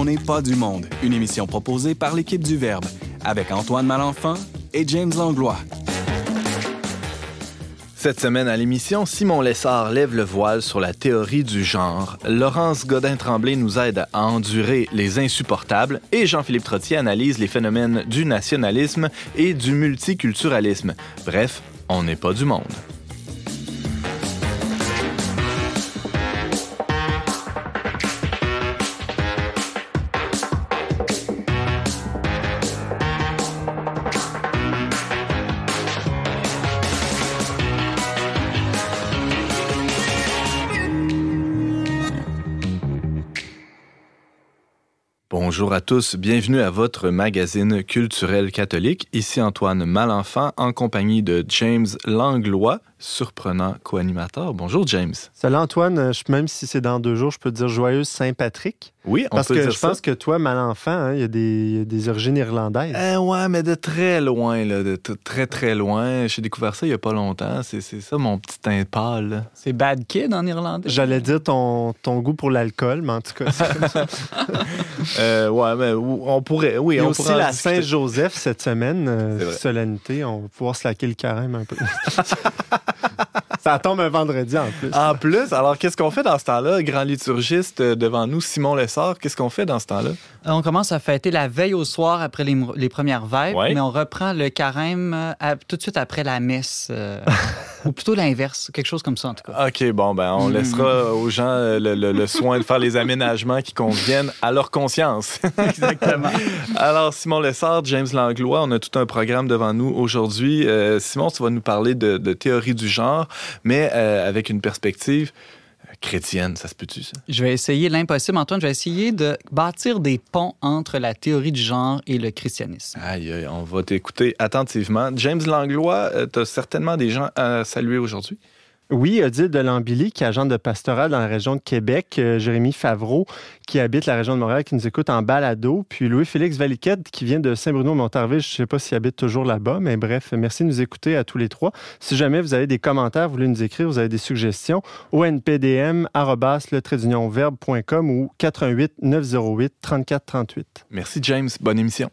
On n'est pas du monde, une émission proposée par l'équipe du Verbe, avec Antoine Malenfant et James Langlois. Cette semaine à l'émission, Simon Lessard lève le voile sur la théorie du genre. Laurence Godin-Tremblay nous aide à endurer les insupportables et Jean-Philippe Trottier analyse les phénomènes du nationalisme et du multiculturalisme. Bref, on n'est pas du monde. Bonjour à tous, bienvenue à votre magazine culturel catholique. Ici Antoine Malenfant en compagnie de James Langlois, surprenant co-animateur. Bonjour James. Salut Antoine, euh, même si c'est dans deux jours, je peux te dire joyeuse Saint-Patrick. Oui, on Parce peut que dire je pense que toi, Malenfant, hein, il y, a des, il y a des origines irlandaises. Eh ouais, mais de très loin, là, de très très loin. J'ai découvert ça il y a pas longtemps. C'est c'est ça mon petit teint pâle. C'est Bad Kid en irlandais? J'allais dire ton, ton goût pour l'alcool, mais en tout cas, c'est comme ça. Euh, ouais, mais on pourrait, oui, on aussi pourrait la. Saint-Joseph cette semaine, euh, solennité. On va pouvoir se laquer le carême un peu. ça tombe un vendredi en plus. En plus, alors qu'est-ce qu'on fait dans ce temps-là? Grand liturgiste euh, devant nous, Simon Lessard, qu'est-ce qu'on fait dans ce temps-là? Euh, On commence à fêter la veille au soir après les, les premières vêpres, Ouais. mais on reprend le carême euh, à- tout de suite après la messe. euh, ou plutôt l'inverse, quelque chose comme ça en tout cas. OK, bon, ben, on Mm. laissera aux gens le, le- le soin de faire les aménagements qui conviennent à leur conscience. Exactement. Alors, Simon Lessard, James Langlois, on a tout un programme devant nous aujourd'hui. Euh, Simon, tu vas nous parler de, de théorie du genre, mais euh, avec une perspective euh, chrétienne, ça se peut-tu, ça? Je vais essayer l'impossible, Antoine. Je vais essayer de bâtir des ponts entre la théorie du genre et le christianisme. Aïe, aïe, on va t'écouter attentivement. James Langlois, tu as certainement des gens à saluer aujourd'hui? Oui, Odile de qui est agent de pastoral dans la région de Québec. euh, Jérémy Favreau, qui habite la région de Montréal, qui nous écoute en balado. Puis Louis-Félix Valiquette, qui vient de Saint-Bruno-Montarville. Je ne sais pas s'il habite toujours là-bas, mais bref, merci de nous écouter à tous les trois. Si jamais vous avez des commentaires, vous voulez nous écrire, vous avez des suggestions, onpdm.com ou 88 908 34 38. Merci, James. Bonne émission.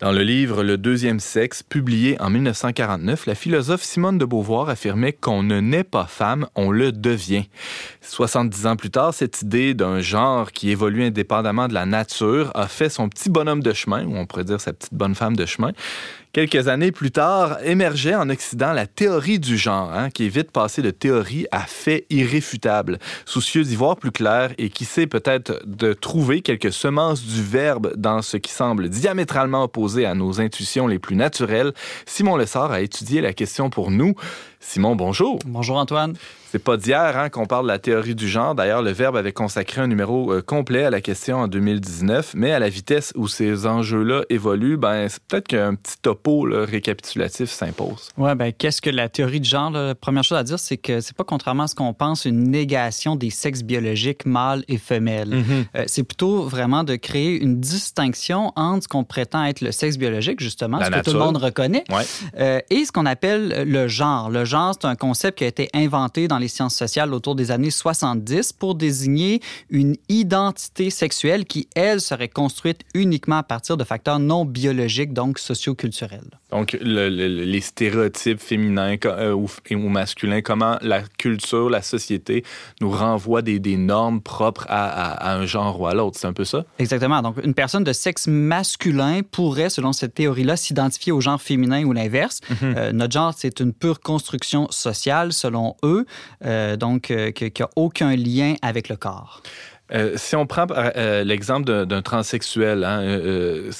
Dans le livre Le deuxième sexe, publié en 1949, la philosophe Simone de Beauvoir affirmait qu'on ne naît pas femme, on le devient. 70 ans plus tard, cette idée d'un genre qui évolue indépendamment de la nature a fait son petit bonhomme de chemin, ou on pourrait dire sa petite bonne femme de chemin. Quelques années plus tard, émergeait en Occident la théorie du genre, hein, qui est vite passée de théorie à fait irréfutable, soucieux d'y voir plus clair et qui sait peut-être de trouver quelques semences du verbe dans ce qui semble diamétralement opposé à nos intuitions les plus naturelles. Simon Lessard a étudié la question pour nous. Simon, bonjour. Bonjour Antoine. C'est pas d'hier hein, qu'on parle de la théorie du genre. D'ailleurs, le Verbe avait consacré un numéro euh, complet à la question en 2019, mais à la vitesse où ces enjeux-là évoluent, ben, c'est peut-être qu'un petit topo là, récapitulatif s'impose. Ouais, ben qu'est-ce que la théorie du genre là? La première chose à dire, c'est que c'est pas contrairement à ce qu'on pense une négation des sexes biologiques mâles et femelles. Euh, c'est plutôt vraiment de créer une distinction entre ce qu'on prétend être le sexe biologique, justement, La ce que tout le monde reconnaît, Ouais. euh, et ce qu'on appelle le genre. Le c'est un concept qui a été inventé dans les sciences sociales autour des années 70 pour désigner une identité sexuelle qui, elle, serait construite uniquement à partir de facteurs non biologiques, donc socioculturels. Donc, le- le- les stéréotypes féminins euh, ou, masculins, comment la culture, la société nous renvoie des, des normes propres à, à- à un genre ou à l'autre. C'est un peu ça? Exactement. Donc, une personne de sexe masculin pourrait, selon cette théorie-là, s'identifier au genre féminin ou l'inverse. Euh, notre genre, c'est une pure construction sociale, selon eux, euh, donc qui n'a aucun lien avec le corps. Euh, si on prend euh, l'exemple d'un transsexuel, hein, euh,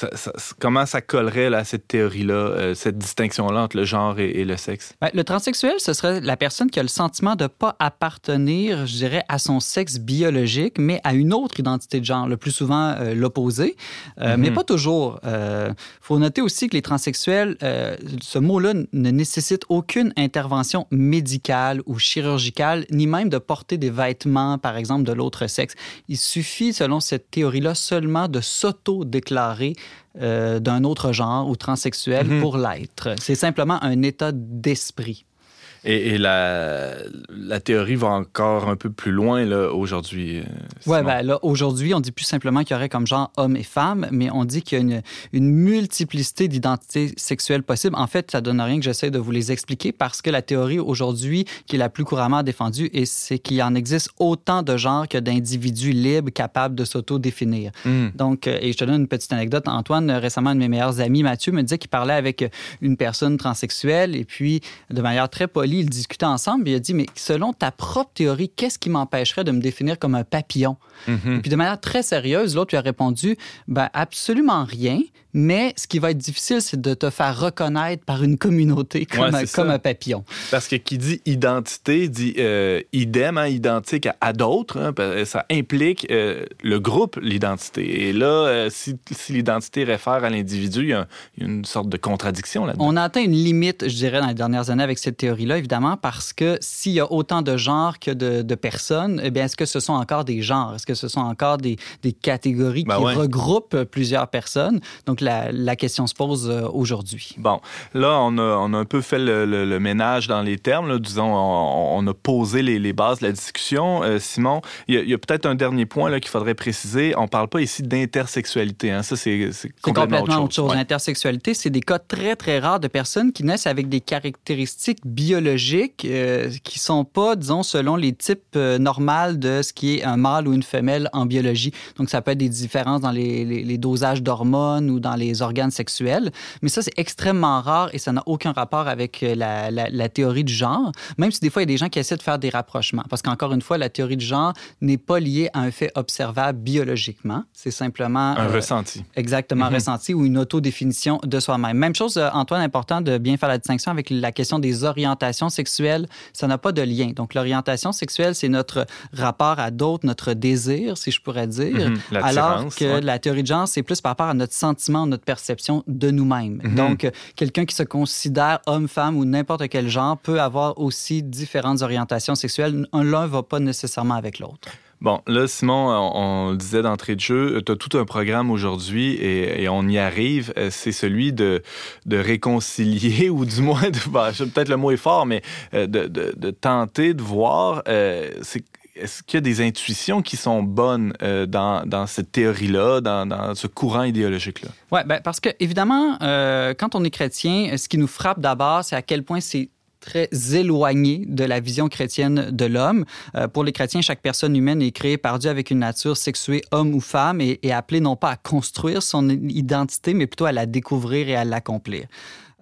comment ça collerait à cette théorie-là, cette distinction-là entre le genre et, le sexe? Ben, le transsexuel, ce serait la personne qui a le sentiment de ne pas appartenir, je dirais, à son sexe biologique, mais à une autre identité de genre, le plus souvent l'opposé, mais mhm. pas toujours. Il faut noter aussi que les transsexuels, ce mot-là ne nécessite aucune intervention médicale ou chirurgicale, ni même de porter des vêtements, par exemple, de l'autre sexe. Il suffit, selon cette théorie-là, seulement de s'auto-déclarer euh, d'un autre genre ou transsexuel mhm. pour l'être. C'est simplement un état d'esprit. Et, la, la, théorie va encore un peu plus loin aujourd'hui. Euh, oui, ben là, aujourd'hui, on dit plus simplement qu'il y aurait comme genre homme et femme, mais on dit qu'il y a une, une multiplicité d'identités sexuelles possibles. En fait, ça donne rien que j'essaie de vous les expliquer parce que la théorie aujourd'hui qui est la plus couramment défendue, c'est qu'il en existe autant de genres que d'individus libres capables de s'auto-définir. Hmm. Donc, euh, et je te donne une petite anecdote. Antoine, récemment, un de mes meilleurs amis, Mathieu, me disait qu'il parlait avec une personne transsexuelle et puis, de manière très polie, ils discutaient ensemble. il a dit, mais selon ta propre théorie, qu'est-ce qui m'empêcherait de me définir comme un papillon? Mm-hmm. Et puis de manière très sérieuse, l'autre lui a répondu, ben, absolument rien. Mais ce qui va être difficile, c'est de te faire reconnaître par une communauté comme, un, comme un, papillon. Parce que qui dit identité dit euh, idem, hein, identique à, d'autres. Hein, ça implique euh, le groupe, l'identité. Et là, euh, si, l'identité réfère à l'individu, il y, a une sorte de contradiction là-dedans. On a atteint une limite, je dirais, dans les dernières années avec cette théorie-là, évidemment, parce que s'il y a autant de genres que de, personnes, eh bien, est-ce que ce sont encore des genres? Est-ce que ce sont encore des, des catégories ben qui regroupent plusieurs personnes? Donc, la, question se pose euh, aujourd'hui. Bon, là, on a, on a, un peu fait le, ménage dans les termes. Disons, on, a posé les, bases de la discussion. Euh, Simon, il y a, peut-être un dernier point qu'il faudrait préciser. On ne parle pas ici d'intersexualité. Hein. Ça, c'est complètement, complètement, autre chose. L'intersexualité, c'est des cas très, très rares de personnes qui naissent avec des caractéristiques biologiques euh, qui ne sont pas, disons, selon les types normaux de ce qui est un mâle ou une femelle en biologie. Donc, ça peut être des différences dans les, les dosages d'hormones ou dans les organes sexuels. Mais ça, c'est extrêmement rare et ça n'a aucun rapport avec euh, la, théorie du genre, même si des fois, il y a des gens qui essaient de faire des rapprochements. Parce qu'encore une fois, la théorie du genre n'est pas liée à un fait observable biologiquement. C'est simplement... Un euh, ressenti. Exactement, mhm. ressenti ou une autodéfinition de soi-même. Même chose, euh, Antoine, important de bien faire la distinction avec la question des orientations sexuelles. Ça n'a pas de lien. Donc, l'orientation sexuelle, c'est notre rapport à d'autres, notre désir, si je pourrais dire. Mhm. alors que la théorie du genre, c'est plus par rapport à notre sentiment, notre perception de nous-mêmes. Mhm. Donc, euh, quelqu'un qui se considère homme, femme ou n'importe quel genre peut avoir aussi différentes orientations sexuelles. L'un ne va pas nécessairement avec l'autre. Bon, là, Simon, on, le disait d'entrée de jeu, tu as tout un programme aujourd'hui et, on y arrive. Euh, c'est celui de, de réconcilier ou du moins, bah, peut-être le mot est fort, mais euh, de, de, tenter de voir est-ce qu'il y a des intuitions qui sont bonnes euh, dans, cette théorie-là, dans, ce courant idéologique-là? Oui, ben parce que, évidemment, euh, quand on est chrétien, ce qui nous frappe d'abord, c'est à quel point c'est très éloigné de la vision chrétienne de l'homme. Euh, pour les chrétiens, chaque personne humaine est créée par Dieu avec une nature sexuée, homme ou femme, et, et appelée non pas à construire son identité, mais plutôt à la découvrir et à l'accomplir.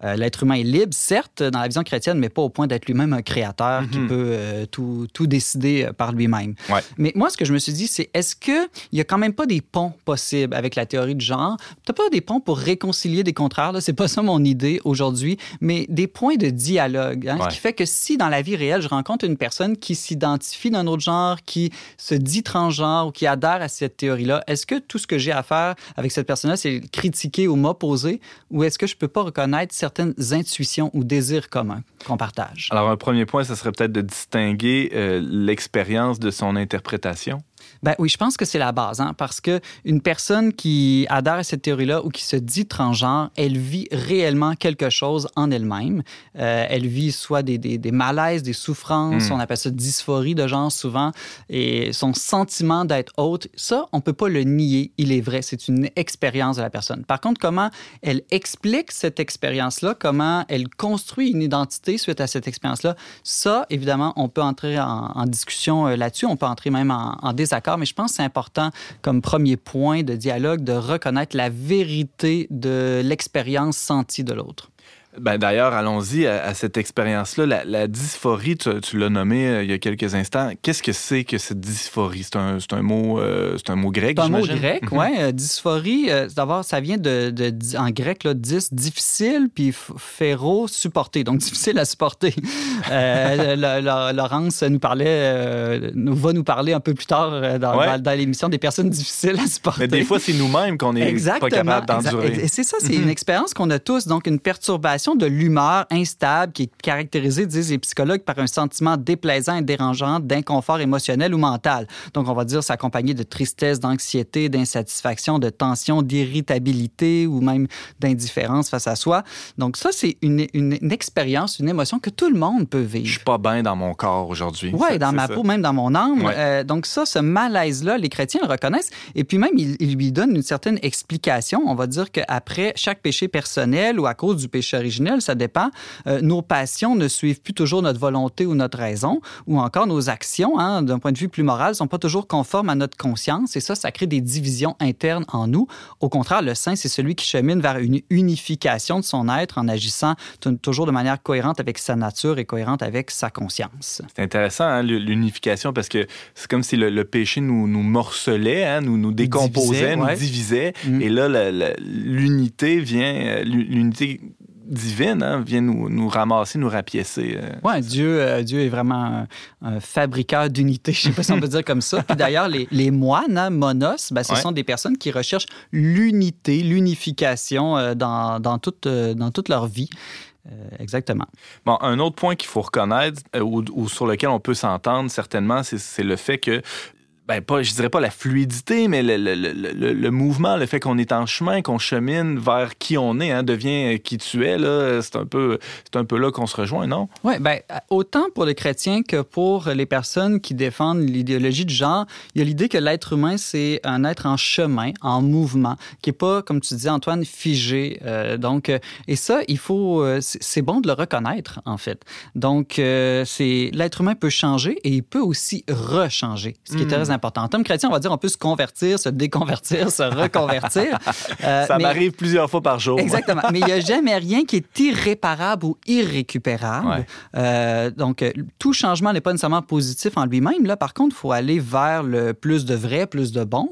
Euh, l'être humain est libre, certes, dans la vision chrétienne, mais pas au point d'être lui-même un créateur qui mhm. peut euh, tout, tout, décider euh, par lui-même. Mais moi, ce que je me suis dit, c'est est-ce qu'il n'y a quand même pas des ponts possibles avec la théorie du genre? Peut-être pas des ponts pour réconcilier des contraires, c'est pas ça mon idée aujourd'hui, mais des points de dialogue. Hein, Ce qui fait que si dans la vie réelle, je rencontre une personne qui s'identifie d'un autre genre, qui se dit transgenre ou qui adhère à cette théorie-là, est-ce que tout ce que j'ai à faire avec cette personne-là, c'est critiquer ou m'opposer, ou est-ce que je peux pas reconnaître certaines intuitions ou désirs communs qu'on partage. Alors, un premier point, ce serait peut-être de distinguer euh, l'expérience de son interprétation. Ben oui, je pense que c'est la base, hein, parce que une personne qui adhère à cette théorie-là ou qui se dit transgenre, elle vit réellement quelque chose en elle-même. Euh, elle vit soit des, des, des, malaises, des souffrances, hmm. on appelle ça dysphorie de genre souvent, et son sentiment d'être autre, ça, on peut pas le nier, il est vrai, c'est une expérience de la personne. Par contre, comment elle explique cette expérience-là, comment elle construit une identité suite à cette expérience-là, ça, évidemment, on peut entrer en, en discussion euh, là-dessus, on peut entrer même en, en désaccord mais je pense que c'est important comme premier point de dialogue de reconnaître la vérité de l'expérience sentie de l'autre. Ben, D'ailleurs, allons-y à, cette expérience-là. La, dysphorie, tu, l'as nommé euh, il y a quelques instants. Qu'est-ce que c'est que cette dysphorie? C'est un, un, mot, euh, c'est un mot grec, C'est un mot grec, mhm. oui. Euh, dysphorie, d'abord, ça vient de, en grec, là, dys, difficile, puis féro, supporter. Donc, difficile à supporter. Laurence nous parlait, va nous parler un peu plus tard dans, dans, l'émission des personnes difficiles à supporter. Mais des fois, c'est nous-mêmes qu'on n'est pas capable d'endurer. Et c'est ça, c'est une mhm. expérience qu'on a tous. Donc, une perturbation de l'humeur instable qui est caractérisée, disent les psychologues, par un sentiment déplaisant et dérangeant d'inconfort émotionnel ou mental. Donc, on va dire s'accompagner de tristesse, d'anxiété, d'insatisfaction, de tension, d'irritabilité ou même d'indifférence face à soi. Donc, ça, c'est une, une, expérience, une émotion que tout le monde peut vivre. Je suis pas bien dans mon corps aujourd'hui. Oui, dans ma peau, même dans mon âme. Euh, donc, ça, ce malaise-là, les chrétiens le reconnaissent. Et puis même, ils, ils lui donnent une certaine explication. On va dire qu'après chaque péché personnel ou à cause du péché originel, ça dépend. Euh, nos passions ne suivent plus toujours notre volonté ou notre raison, ou encore nos actions, hein, d'un point de vue plus moral, ne sont pas toujours conformes à notre conscience, et ça, ça crée des divisions internes en nous. Au contraire, le saint, c'est celui qui chemine vers une unification de son être en agissant toujours de manière cohérente avec sa nature et cohérente avec sa conscience. C'est intéressant, hein, l'unification, parce que c'est comme si le, péché nous, nous morcelait, hein, nous, nous décomposait, nous divisait, mm. et là, l'unité vient, euh, l'unité divine hein, vient nous, nous, ramasser, nous rapiécer. Euh. Oui, Dieu, euh, Dieu est vraiment un, fabriqueur d'unité, je ne sais pas si on peut dire comme ça. Puis d'ailleurs, les, les, moines, hein, monos, ben, ce sont des personnes qui recherchent l'unité, l'unification euh, dans, dans, toute, dans toute leur vie. exactement. Bon, un autre point qu'il faut reconnaître ou, ou, sur lequel on peut s'entendre certainement, c'est le fait que ben pas, je dirais pas la fluidité, mais le, le, le, le mouvement, le fait qu'on est en chemin, qu'on chemine vers qui on est, hein, devient qui tu es, là, c'est un peu, c'est un peu là qu'on se rejoint, non? Oui, ben, autant pour les chrétiens que pour les personnes qui défendent l'idéologie du genre, il y a l'idée que l'être humain, c'est un être en chemin, en mouvement, qui est pas, comme tu dis, Antoine, figé. Euh, donc, euh, et ça, il faut, euh, c'est bon de le reconnaître, en fait. Donc, c'est l'être humain peut changer et il peut aussi rechanger, ce qui est très important. En termes chrétiens, on va dire on peut se convertir, se déconvertir, se reconvertir. Euh, ça m'arrive plusieurs fois par jour. Exactement. mais il n'y a jamais rien qui est irréparable ou irrécupérable. Euh, donc, euh, tout changement n'est pas nécessairement positif en lui-même. Là, par contre, il faut aller vers le plus de vrai, plus de bon,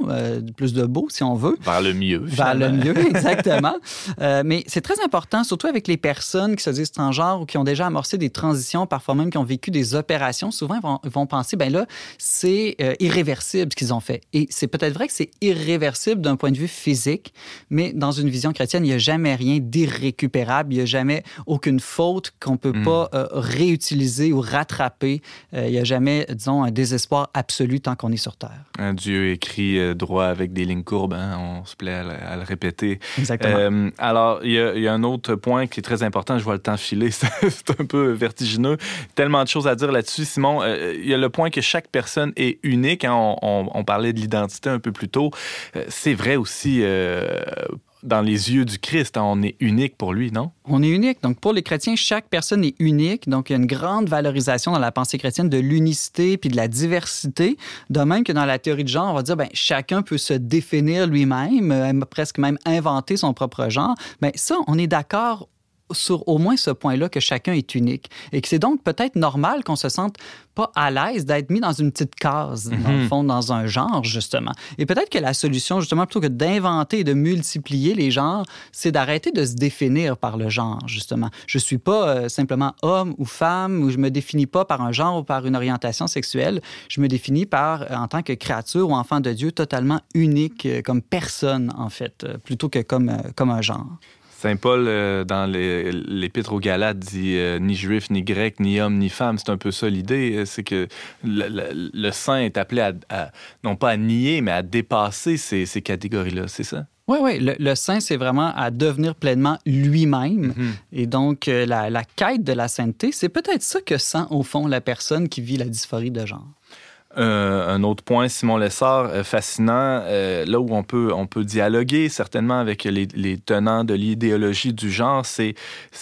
plus de beau, si on veut. Vers le mieux. Vers le mieux, exactement. mais c'est très important, surtout avec les personnes qui se disent transgenres ou qui ont déjà amorcé des transitions, parfois même qui ont vécu des opérations. Souvent, ils vont, ils vont penser, ben là, c'est irréversible ce qu'ils ont fait. Et c'est peut-être vrai que c'est irréversible d'un point de vue physique, mais dans une vision chrétienne, il n'y a jamais rien d'irrécupérable, il n'y a jamais aucune faute qu'on ne peut hmm. pas euh, réutiliser ou rattraper. Euh, il n'y a jamais, disons, un désespoir absolu tant qu'on est sur Terre. Un Dieu écrit euh, droit avec des lignes courbes, hein? on se plaît à, le répéter. Exactement. alors, il y, a, il y, a, un autre point qui est très important, je vois le temps filer, c'est un peu vertigineux. Tellement de choses à dire là-dessus, Simon. il y a le point que chaque personne est unique. Hein? On, parlait de l'identité un peu plus tôt. Euh, c'est vrai aussi euh, dans les yeux du Christ, hein, on est unique pour lui, non? On est unique. Donc, pour les chrétiens, chaque personne est unique. Donc, il y a une grande valorisation dans la pensée chrétienne de l'unicité puis de la diversité. De même que dans la théorie de genre, on va dire, ben, chacun peut se définir lui-même, euh, presque même inventer son propre genre. Mais ben, ça, on est d'accord sur au moins ce point-là que chacun est unique et que c'est donc peut-être normal qu'on se sente pas à l'aise d'être mis dans une petite case, dans le mhm. fond, dans un genre, justement. Et peut-être que la solution, justement, plutôt que d'inventer et de multiplier les genres, c'est d'arrêter de se définir par le genre, justement. Je suis pas euh, simplement homme ou femme, ou je me définis pas par un genre ou par une orientation sexuelle. Je me définis par, euh, en tant que créature ou enfant de Dieu, totalement unique, euh, comme personne, en fait, plutôt que comme, comme un genre. Saint Paul, euh, dans l'Épître aux Galates, dit euh, ni juif, ni grec, ni homme, ni femme. C'est un peu ça l'idée. Euh, c'est que le, saint est appelé à, non pas à nier, mais à dépasser ces, catégories-là. C'est ça? Oui, oui. Le, saint, c'est vraiment à devenir pleinement lui-même. Mm-hmm. Et donc, la, la, quête de la sainteté, c'est peut-être ça que sent, au fond, la personne qui vit la dysphorie de genre. Euh, un autre point, Simon Lessard, euh, fascinant, euh, là où on peut, on peut dialoguer certainement avec les, tenants de l'idéologie du genre, c'est,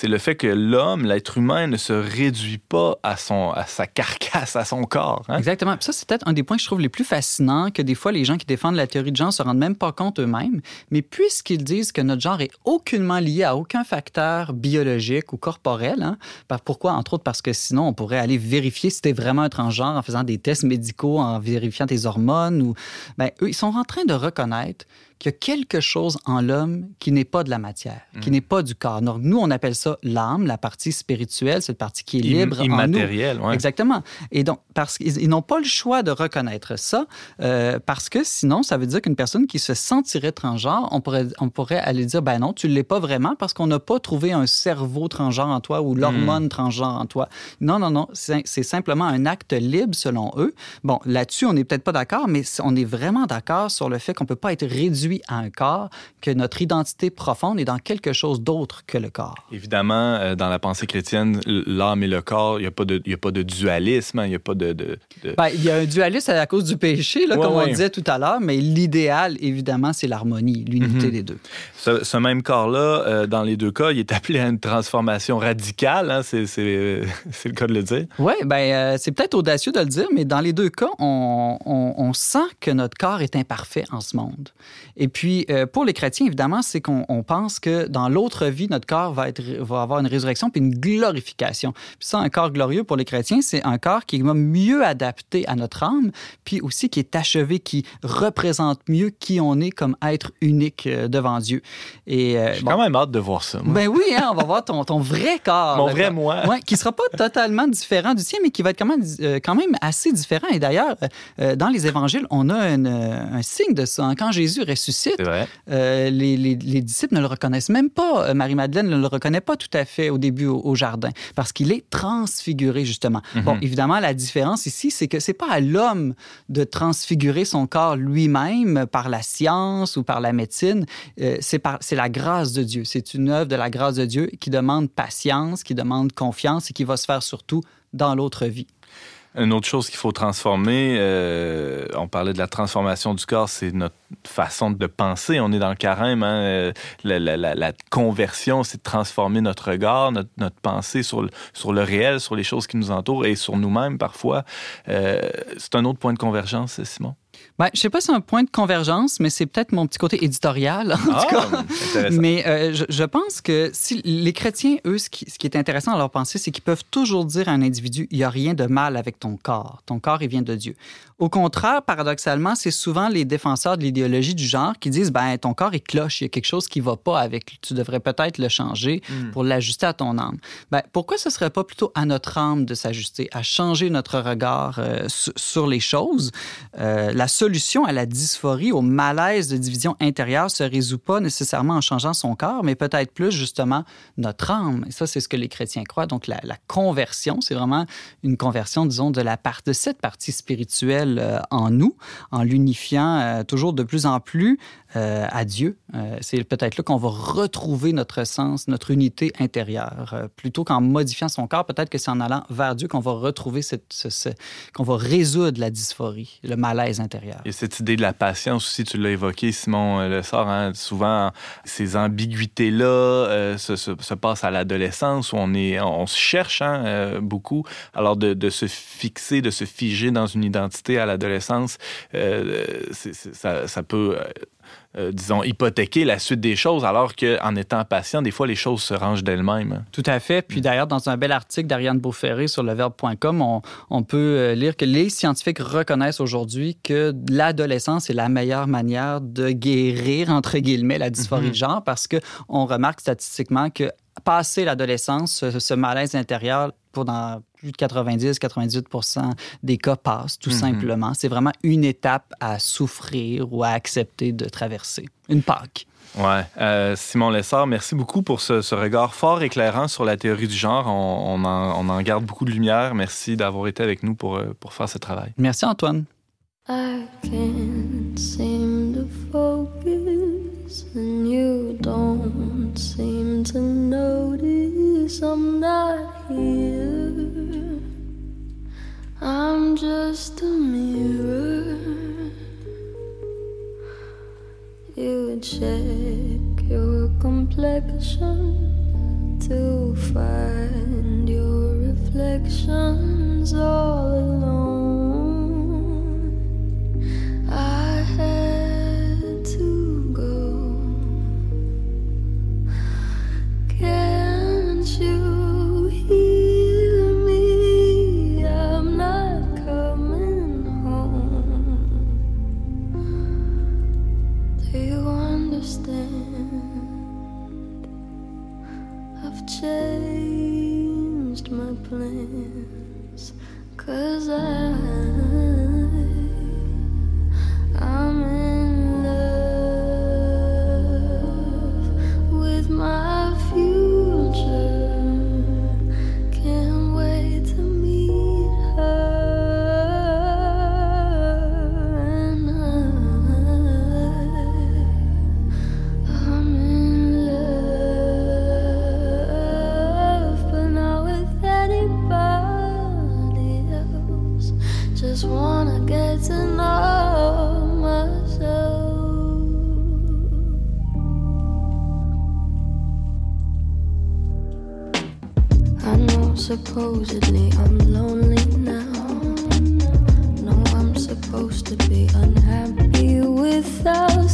le fait que l'homme, l'être humain, ne se réduit pas à, son, à sa carcasse, à son corps. hein. Exactement. Ça, c'est peut-être un des points que je trouve les plus fascinants, que des fois, les gens qui défendent la théorie de genre se rendent même pas compte eux-mêmes. Mais puisqu'ils disent que notre genre est aucunement lié à aucun facteur biologique ou corporel, hein, pourquoi? Entre autres parce que sinon, on pourrait aller vérifier si t'es vraiment un transgenre en faisant des tests médicaux, en vérifiant tes hormones. Ou... Ben, eux, ils sont en train de reconnaître qu'il y a quelque chose en l'homme qui n'est pas de la matière, qui Mm. n'est pas du corps. Donc, nous, on appelle ça l'âme, la partie spirituelle, cette partie qui est libre en nous. ouais. Exactement. Et donc, parce qu'ils ils n'ont pas le choix de reconnaître ça, euh, parce que sinon, ça veut dire qu'une personne qui se sentirait transgenre, on pourrait, on pourrait aller dire, ben non, tu ne l'es pas vraiment parce qu'on n'a pas trouvé un cerveau transgenre en toi ou l'hormone transgenre en toi. Non, non, non, c'est c'est simplement un acte libre selon eux. Bon, là-dessus, on n'est peut-être pas d'accord, mais on est vraiment d'accord sur le fait qu'on ne peut pas être réduit à un corps, que notre identité profonde est dans quelque chose d'autre que le corps. Évidemment, euh, dans la pensée chrétienne, l'âme et le corps, il n'y a, pas de- y a pas de dualisme, hein, il n'y a pas de... de- de- Ben, il y a un dualisme à cause du péché, là, Ouais, comme on ouais. disait tout à l'heure, mais l'idéal, évidemment, c'est l'harmonie, l'unité Mhm. des deux. Ce, ce même corps-là, euh, dans les deux cas, il est appelé à une transformation radicale, hein, c'est le cas de le dire. Oui, ben, euh, c'est peut-être audacieux de le dire, mais dans les deux cas, on, on- on sent que notre corps est imparfait en ce monde. Et puis, euh, pour les chrétiens, évidemment, c'est qu'on on pense que dans l'autre vie, notre corps va, être, va avoir une résurrection puis une glorification. Puis ça, un corps glorieux pour les chrétiens, c'est un corps qui est mieux adapté à notre âme, puis aussi qui est achevé, qui représente mieux qui on est comme être unique euh, devant Dieu. Et, euh, J'ai bon, quand même hâte de voir ça. moi. ben oui, hein, on va voir ton, ton vrai corps. Mon vrai corps- moi. Ouais, qui sera pas totalement différent du tien, mais qui va être quand même, euh, quand même assez différent. Et d'ailleurs, dans les évangiles, on a une, un signe de ça. hein. Quand Jésus ressuscite, euh, les, les- les disciples ne le reconnaissent même pas. Euh, Marie-Madeleine ne le reconnaît pas tout à fait au début au, au jardin, parce qu'il est transfiguré, justement. Mhm. Bon, évidemment, la différence ici, c'est que c'est pas à l'homme de transfigurer son corps lui-même par la science ou par la médecine. Euh, c'est la grâce de Dieu. C'est une œuvre de la grâce de Dieu qui demande patience, qui demande confiance et qui va se faire surtout dans l'autre vie. Une autre chose qu'il faut transformer, euh, on parlait de la transformation du corps, c'est notre façon de penser. On est dans le carême. hein, euh, la, conversion, c'est de transformer notre regard, notre, notre pensée sur le, sur le réel, sur les choses qui nous entourent et sur nous-mêmes parfois. Euh, c'est un autre point de convergence, Simon? Ben, je sais pas si c'est un point de convergence, mais c'est peut-être mon petit côté éditorial. En tout cas. Ah, intéressant. Mais euh, je, je pense que si les chrétiens, eux, ce qui, ce qui est intéressant dans leur pensée, c'est qu'ils peuvent toujours dire à un individu, il n'y a rien de mal avec ton corps. Ton corps, il vient de Dieu. Au contraire, paradoxalement, c'est souvent les défenseurs de l'idéologie du genre qui disent, ben ton corps est cloche, il y a quelque chose qui va pas avec. Tu devrais peut-être le changer pour l'ajuster à ton âme. Ben, pourquoi ce serait pas plutôt à notre âme de s'ajuster, à changer notre regard euh, sur, sur les choses? Euh, la solution à la dysphorie, au malaise de division intérieure se résout pas nécessairement en changeant son corps, mais peut-être plus justement notre âme. Et ça, c'est ce que les chrétiens croient. Donc, la, conversion, c'est vraiment une conversion, disons, de, la part, de cette partie spirituelle euh, en nous, en l'unifiant euh, toujours de plus en plus euh, à Dieu. Euh, c'est peut-être là qu'on va retrouver notre sens, notre unité intérieure. Euh, plutôt qu'en modifiant son corps, peut-être que c'est en allant vers Dieu qu'on va retrouver qu'on va résoudre la dysphorie, le malaise intérieur. Et cette idée de la patience aussi, tu l'as évoqué, Simon Le Sort, hein, souvent ces ambiguïtés-là se, se- se passent à l'adolescence où on, est, on se cherche hein, beaucoup. Alors de, se fixer, de se figer dans une identité à l'adolescence, ça peut... euh, disons, hypothéquer la suite des choses, alors qu'en étant patient, des fois, les choses se rangent d'elles-mêmes. hein. Tout à fait. Puis d'ailleurs, dans un bel article d'Ariane Beauferré sur leverbe.com, on, on peut euh, lire que les scientifiques reconnaissent aujourd'hui que l'adolescence est la meilleure manière de guérir, entre guillemets, la dysphorie de genre parce qu'on remarque statistiquement que passé l'adolescence, ce, ce malaise intérieur, pour dans plus de 90-98% des cas passe, tout Mhm. simplement. C'est vraiment une étape à souffrir ou à accepter de traverser. Une Pâque. Ouais. Euh, Simon Lessard, merci beaucoup pour ce, ce regard fort éclairant sur la théorie du genre. On, on en, on en garde beaucoup de lumière. Merci d'avoir été avec nous pour, euh, pour faire ce travail. Merci, Antoine. I can't seem to focus, and you don't seem to notice I'm not here. I'm just a mirror. You check your complexion to find your reflections all alone. I had to go. Can't you plans. Cause I, supposedly I'm lonely now. No, I'm supposed to be unhappy without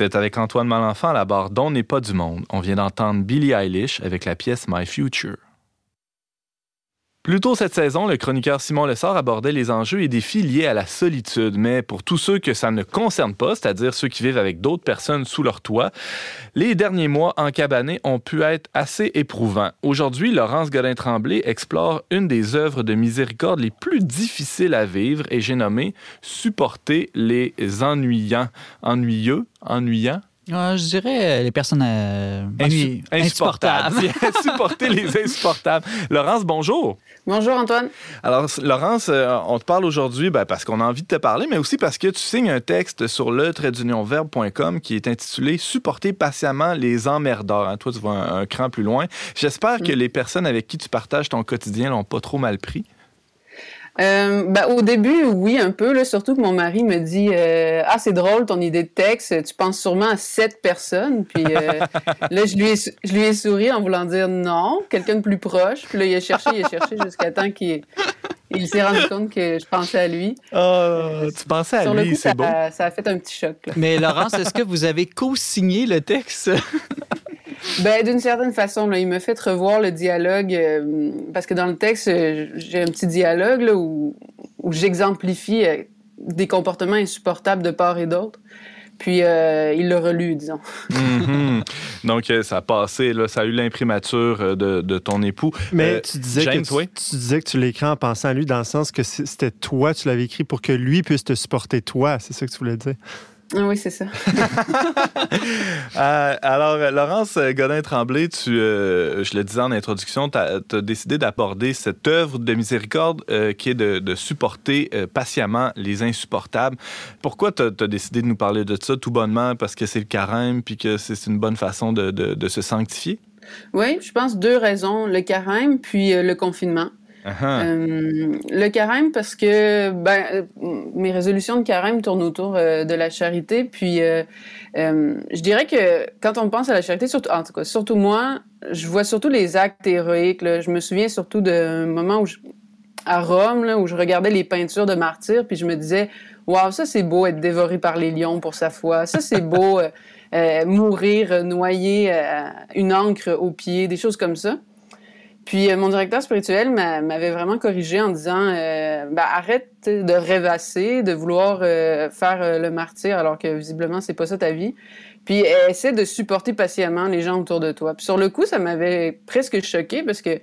Vous êtes avec Antoine Malenfant à la barre d'On n'est pas du monde. On vient d'entendre Billie Eilish avec la pièce My Future. Plus tôt cette saison, le chroniqueur Simon Lessard abordait les enjeux et défis liés à la solitude. Mais pour tous ceux que ça ne concerne pas, c'est-à-dire ceux qui vivent avec d'autres personnes sous leur toit, les derniers mois en cabané ont pu être assez éprouvants. Aujourd'hui, Laurence Godin-Tremblay explore une des œuvres de miséricorde les plus difficiles à vivre et j'ai nommé Supporter les ennuyants. Ennuyeux? Ennuyants? Euh, je dirais euh, les personnes euh, ennuy- insupportables. Supporter les insupportables. Laurence, bonjour. Bonjour Antoine. Alors, Laurence, euh, on te parle aujourd'hui ben, parce qu'on a envie de te parler, mais aussi parce que tu signes un texte sur le verbe.com qui est intitulé Supporter patiemment les emmerdeurs. Hein, toi, tu vas un, un cran plus loin. J'espère que les personnes avec qui tu partages ton quotidien l'ont pas trop mal pris. Euh, ben, au début, oui, un peu, là, surtout que mon mari me dit euh, Ah, c'est drôle ton idée de texte, tu penses sûrement à sept personnes. Puis euh, là, je lui, ai, je lui ai souri en voulant dire non, quelqu'un de plus proche. Puis là, il a cherché, il a cherché jusqu'à temps qu'il il s'est rendu compte que je pensais à lui. Ah, tu pensais à Sur lui, c'est ça, beau. ça a fait un petit choc. là. Mais Laurence, est-ce que vous avez co-signé le texte? Ben, d'une certaine façon, là, il me fait revoir le dialogue euh, parce que dans le texte, euh, j'ai un petit dialogue là, où, où j'exemplifie euh, des comportements insupportables de part et d'autre. Puis euh, il l'a relu, disons. Mhm. Donc, euh, ça a passé, là, ça a eu l'imprimature euh, de, de ton époux. Mais Euh, tu, disais James, que tu, oui? tu disais que tu l'écris en pensant à lui dans le sens que c'était toi, tu l'avais écrit pour que lui puisse te supporter toi. C'est ça que tu voulais dire? Ah oui, c'est ça. Euh, alors, Laurence Godin-Tremblay, tu, euh, je le disais en introduction, tu as, décidé d'aborder cette œuvre de miséricorde euh, qui est de, supporter patiemment les insupportables. Pourquoi tu as, décidé de nous parler de ça tout bonnement? Parce que c'est le carême puis que c'est une bonne façon de, de se sanctifier? Oui, je pense deux raisons. Le carême puis le confinement. Euh, le carême, parce que ben, mes résolutions de carême tournent autour euh, de la charité. Puis, euh, je dirais que quand on pense à la charité, surtout, moi, je vois surtout les actes héroïques. Je me souviens surtout d'un moment où à Rome, où je regardais les peintures de martyrs, puis je me disais, waouh, ça c'est beau être dévoré par les lions pour sa foi. Ça c'est beau mourir noyé une encre au pied, des choses comme ça. Puis euh, mon directeur spirituel m'avait vraiment corrigé en disant euh, ben, arrête de rêvasser, de vouloir euh, faire le martyr alors que visiblement c'est pas ça ta vie. Puis essaie de supporter patiemment les gens autour de toi. Puis sur le coup, ça m'avait presque choqué parce que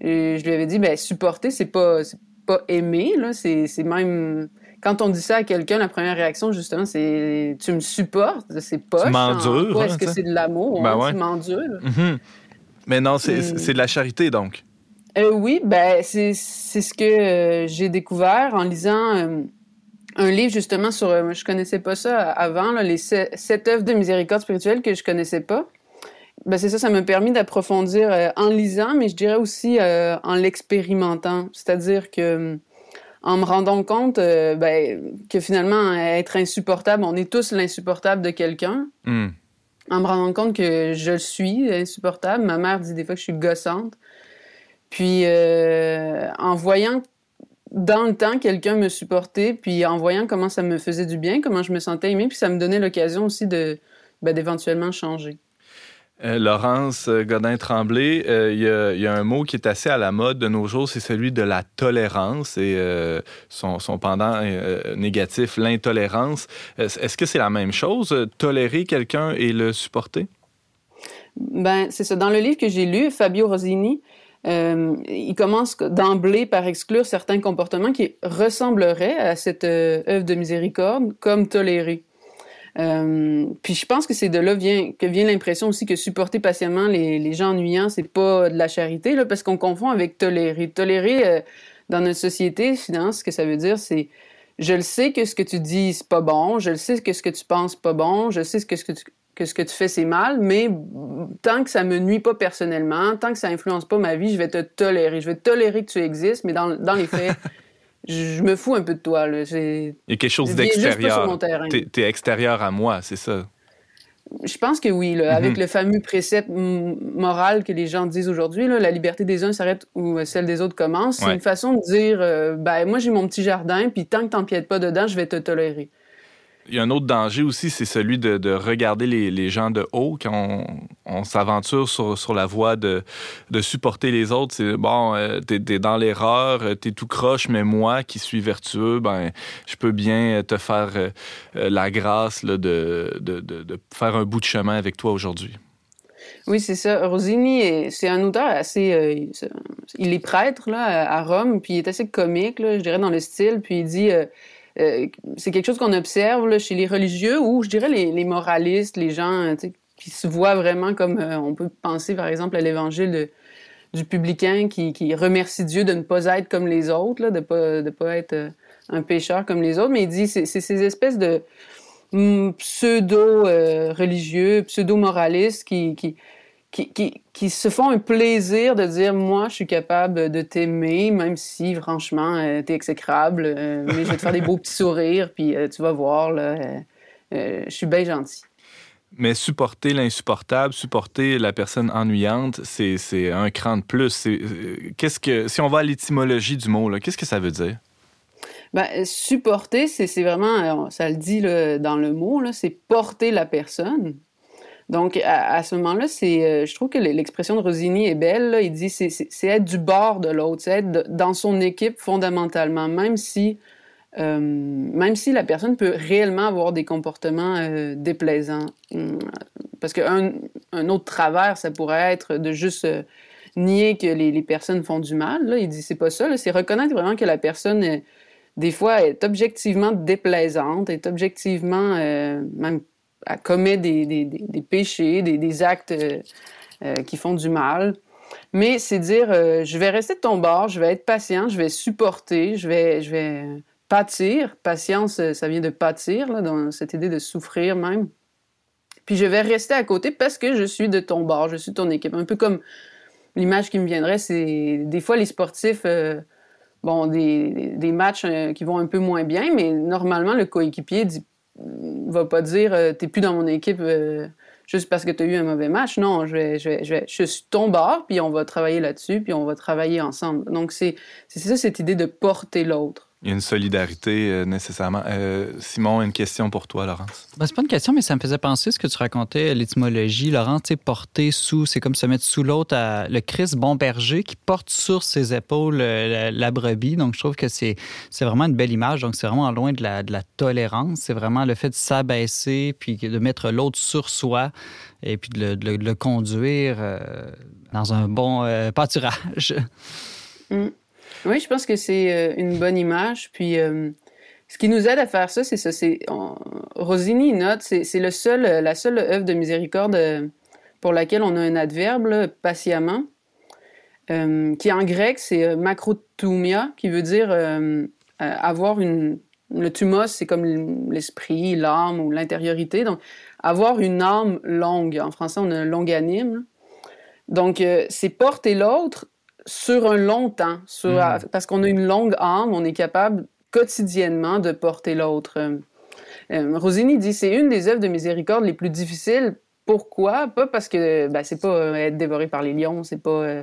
je lui avais dit ben supporter c'est pas pas aimer là, c'est même quand on dit ça à quelqu'un, la première réaction, justement, c'est tu me supportes, c'est pas. Tu m'endures. Est-ce que c'est de l'amour? Ben hein, Tu m'endures. Mm-hmm. Mais non, c'est de la charité, donc. Euh, oui, ben c'est ce que euh, j'ai découvert en lisant euh, un livre justement sur. je connaissais pas ça avant, là, les sept, œuvres de miséricorde spirituelle que je connaissais pas. Ben c'est ça, ça m'a permis d'approfondir en lisant, mais je dirais aussi en l'expérimentant. C'est-à-dire que en me rendant compte ben, que finalement être insupportable, on est tous l'insupportable de quelqu'un. Hmm en me rendant compte que je suis insupportable. Ma mère dit des fois que je suis gossante. Puis euh, en voyant dans le temps quelqu'un me supporter, puis en voyant comment ça me faisait du bien, comment je me sentais aimée, puis ça me donnait l'occasion aussi de ben, d'éventuellement changer. Euh, Laurence Godin-Tremblay, euh, il y, a un mot qui est assez à la mode de nos jours, c'est celui de la tolérance et euh, son, pendant négatif, l'intolérance. Est-ce que c'est la même chose, tolérer quelqu'un et le supporter? Ben, c'est ça. Dans le livre que j'ai lu, Fabio Rosini, il commence d'emblée par exclure certains comportements qui ressembleraient à cette œuvre de miséricorde, comme tolérer. Euh, puis je pense que c'est de là que vient l'impression aussi que supporter patiemment les, les gens ennuyants, c'est pas de la charité, parce qu'on confond avec tolérer. Tolérer euh, dans notre société, finalement, ce que ça veut dire, c'est je le sais que ce que tu dis, c'est pas bon, je le sais que ce que tu penses, pas bon, je sais que ce que tu, ce que tu fais, c'est mal, mais tant que ça me nuit pas personnellement, tant que ça influence pas ma vie, je vais te tolérer. Je vais tolérer que tu existes, mais dans, dans les faits, je me fous un peu de toi. Là. Il y a quelque chose d'extérieur. Tu es, extérieur à moi, c'est ça? Je pense que oui, là, avec le fameux précepte moral que les gens disent aujourd'hui, la liberté des uns s'arrête où celle des autres commence. C'est une façon de dire, euh, ben moi j'ai mon petit jardin, puis tant que t'empiètes pas dedans, je vais te tolérer. Il y a un autre danger aussi, c'est celui de, regarder les, gens de haut quand on, s'aventure sur, la voie de, supporter les autres. C'est bon, euh, t'es es dans l'erreur, euh, t'es tout croche, mais moi qui suis vertueux, ben je peux bien te faire euh, la grâce de, de, faire un bout de chemin avec toi aujourd'hui. Oui, c'est ça. Rosini, c'est un auteur assez. il est prêtre là, à Rome, puis il est assez comique, je dirais, dans le style. Puis il dit euh, c'est quelque chose qu'on observe chez les religieux ou, je dirais, les, moralistes, les gens qui se voient vraiment comme euh, on peut penser, par exemple, à l'évangile du publicain qui, remercie Dieu de ne pas être comme les autres, de ne pas, être euh, un pécheur comme les autres. Mais il dit c'est ces espèces de mm, pseudo-religieux, pseudo-moralistes qui, qui, qui, se font un plaisir de dire moi je suis capable de t'aimer même si franchement euh, t'es exécrable euh, mais je vais te faire des beaux petits sourires puis euh, tu vas voir là je suis bien gentil mais supporter l'insupportable, supporter la personne ennuyante, c'est un cran de plus. Qu'est-ce que si on va à l'étymologie du mot, qu'est-ce que ça veut dire? Ben, supporter, c'est vraiment, ça le dit dans le mot, c'est porter la personne. Donc, à, ce moment-là, euh, je trouve que l'expression de Rosini est belle. Il dit c'est, être du bord de l'autre, c'est être dans son équipe fondamentalement, même si, euh, même si la personne peut réellement avoir des comportements euh, déplaisants. Hum, parce qu'un un autre travers, ça pourrait être de juste nier que les, personnes font du mal. Il dit c'est pas ça, c'est reconnaître vraiment que la personne des fois, est objectivement déplaisante, est objectivement, même, commet des, des, péchés, des, actes euh, euh, qui font du mal. Mais c'est dire, euh, je vais rester de ton bord, je vais être patient, je vais supporter, je vais, je vais pâtir. Patience, ça vient de pâtir, là, dans cette idée de souffrir même. Puis je vais rester à côté parce que je suis de ton bord, je suis ton équipe. Un peu comme l'image qui me viendrait, c'est des fois les sportifs, bon, des, des matchs qui vont un peu moins bien, mais normalement, le coéquipier dit, va pas dire euh, t'es plus dans mon équipe euh, juste parce que tu as eu un mauvais match. Non, je, vais, je, vais, je, vais, je suis ton bord, puis on va travailler là-dessus, puis on va travailler ensemble. Donc, c'est ça, cette idée de porter l'autre. Il y a une solidarité euh, nécessairement. Euh, Simon, une question pour toi, Laurence. Ben, c'est pas une question, mais ça me faisait penser ce que tu racontais, l'étymologie. Laurence, tu sais, porter sous, c'est comme se mettre sous l'autre. à- Le Christ bon berger qui porte sur ses épaules euh, la, la brebis. Donc, je trouve que c'est c'est vraiment une belle image. Donc, c'est vraiment loin de la, de la tolérance. C'est vraiment le fait de s'abaisser, puis de mettre l'autre sur soi, et puis de le, de le- de le conduire euh, dans un bon euh, pâturage. Oui, je pense que c'est euh, une bonne image. Puis, euh, ce qui nous aide à faire ça, c'est ça. C'est Rosini note, c'est le seul, euh, la seule œuvre de miséricorde pour laquelle on a un adverbe, là, patiemment, qui en grec c'est makrotoumia, qui veut dire avoir une. Le thumos, c'est comme l'esprit, l'âme ou l'intériorité. Donc, avoir une âme longue. En français, on a longanime. là. Donc, euh, c'est porter l'autre sur un long temps, sur, Mhm. parce qu'on a une longue âme, on est capable quotidiennement de porter l'autre. Euh, euh, Rosini dit c'est une des œuvres de miséricorde les plus difficiles. Pourquoi? Pas parce que ben, c'est pas euh, être dévoré par les lions, c'est pas euh,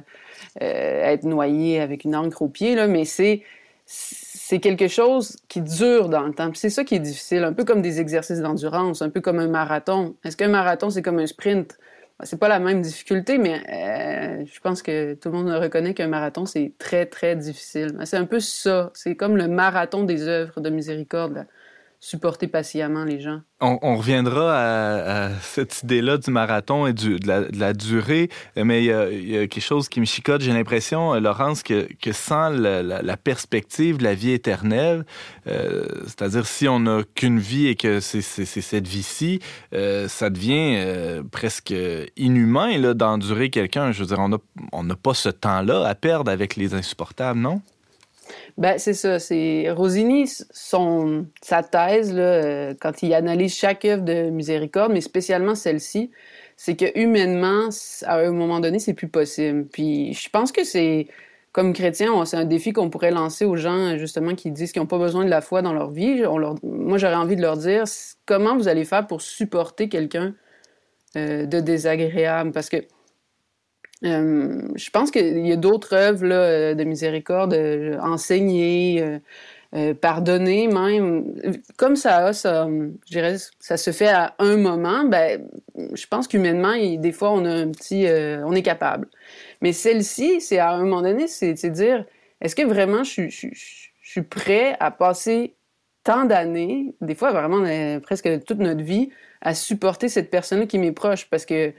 euh, être noyé avec une encre au pied, là, mais c'est c'est quelque chose qui dure dans le temps. C'est ça qui est difficile, un peu comme des exercices d'endurance, un peu comme un marathon. Est-ce qu'un marathon c'est comme un sprint? C'est pas la même difficulté, mais euh, je pense que tout le monde reconnaît qu'un marathon, c'est très, très difficile. C'est un peu ça. C'est comme le marathon des œuvres de miséricorde. Supporter patiemment les gens. On, reviendra à, cette idée-là du marathon et de, la, durée, mais il y, a, quelque chose qui me chicote. J'ai l'impression, euh, Laurence, que, sans la, perspective de la vie éternelle, euh, c'est-à-dire si on n'a qu'une vie et que c'est cette vie-ci, euh, ça devient presque inhumain d'endurer quelqu'un. Je veux dire, on n'a pas ce temps-là à perdre avec les insupportables, non? Ben, c'est ça. C'est Rosini, son, sa thèse, là, euh, quand il analyse chaque œuvre de miséricorde, mais spécialement celle-ci, c'est que humainement, à un moment donné, c'est plus possible. Puis je pense que c'est, comme chrétien, c'est un défi qu'on pourrait lancer aux gens, justement, qui disent qu'ils n'ont pas besoin de la foi dans leur vie. On leur, moi, j'aurais envie de leur dire comment vous allez faire pour supporter quelqu'un euh, de désagréable? Parce que euh, je pense qu'il y a d'autres œuvres euh, de miséricorde, euh, enseigner, euh, pardonner même. Comme ça, ça, se fait à un moment. Ben, je pense qu'humainement, des fois, on a un petit, on est capable. Mais celle-ci, c'est à un moment donné, c'est dire, est-ce que vraiment je, je, suis- prêt à passer tant d'années, des fois vraiment presque toute notre vie, à supporter cette personne-là qui m'est proche, parce que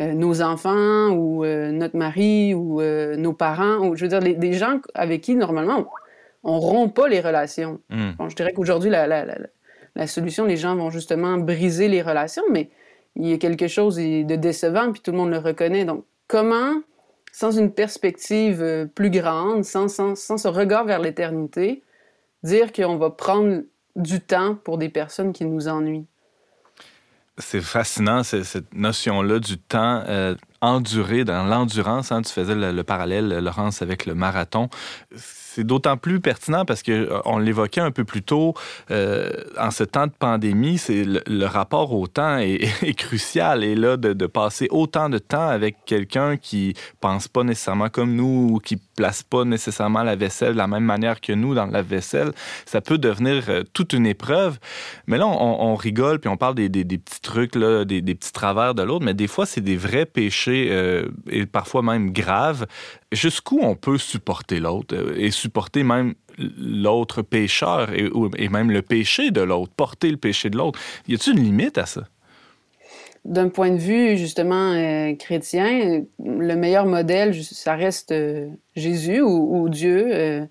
euh, nos enfants ou euh, notre mari ou euh, nos parents, ou je veux dire, les- des gens avec qui, normalement, on, on rompt pas les relations. Hmm. Bon, je dirais qu'aujourd'hui, la, la, la, la solution, les gens vont justement briser les relations, mais il y a quelque chose de décevant, puis tout le monde le reconnaît. Donc, comment, sans une perspective plus grande, sans, sans, sans ce regard vers l'éternité, dire qu'on va prendre du temps pour des personnes qui nous ennuient? C'est fascinant, cette notion-là du temps euh, enduré, dans l'endurance. hein, tu faisais le, le parallèle, Laurence, avec le marathon. C'est d'autant plus pertinent parce que euh, on l'évoquait un peu plus tôt. euh, en ce temps de pandémie, c'est le, rapport au temps est, crucial. Et là, de, passer autant de temps avec quelqu'un qui pense pas nécessairement comme nous ou qui place pas nécessairement la vaisselle de la même manière que nous dans la vaisselle, ça peut devenir euh, toute une épreuve. Mais là, on, rigole puis on parle des, petits trucs, là, des, petits travers de l'autre, mais des fois, c'est des vrais péchés et parfois même graves. Jusqu'où on peut supporter l'autre euh, et supporter même l'autre pécheur et, même le péché de l'autre, porter le péché de l'autre. Y a-t-il une limite à ça? d'un point de vue justement euh, chrétien, le meilleur modèle, ça reste euh, Jésus ou, Dieu.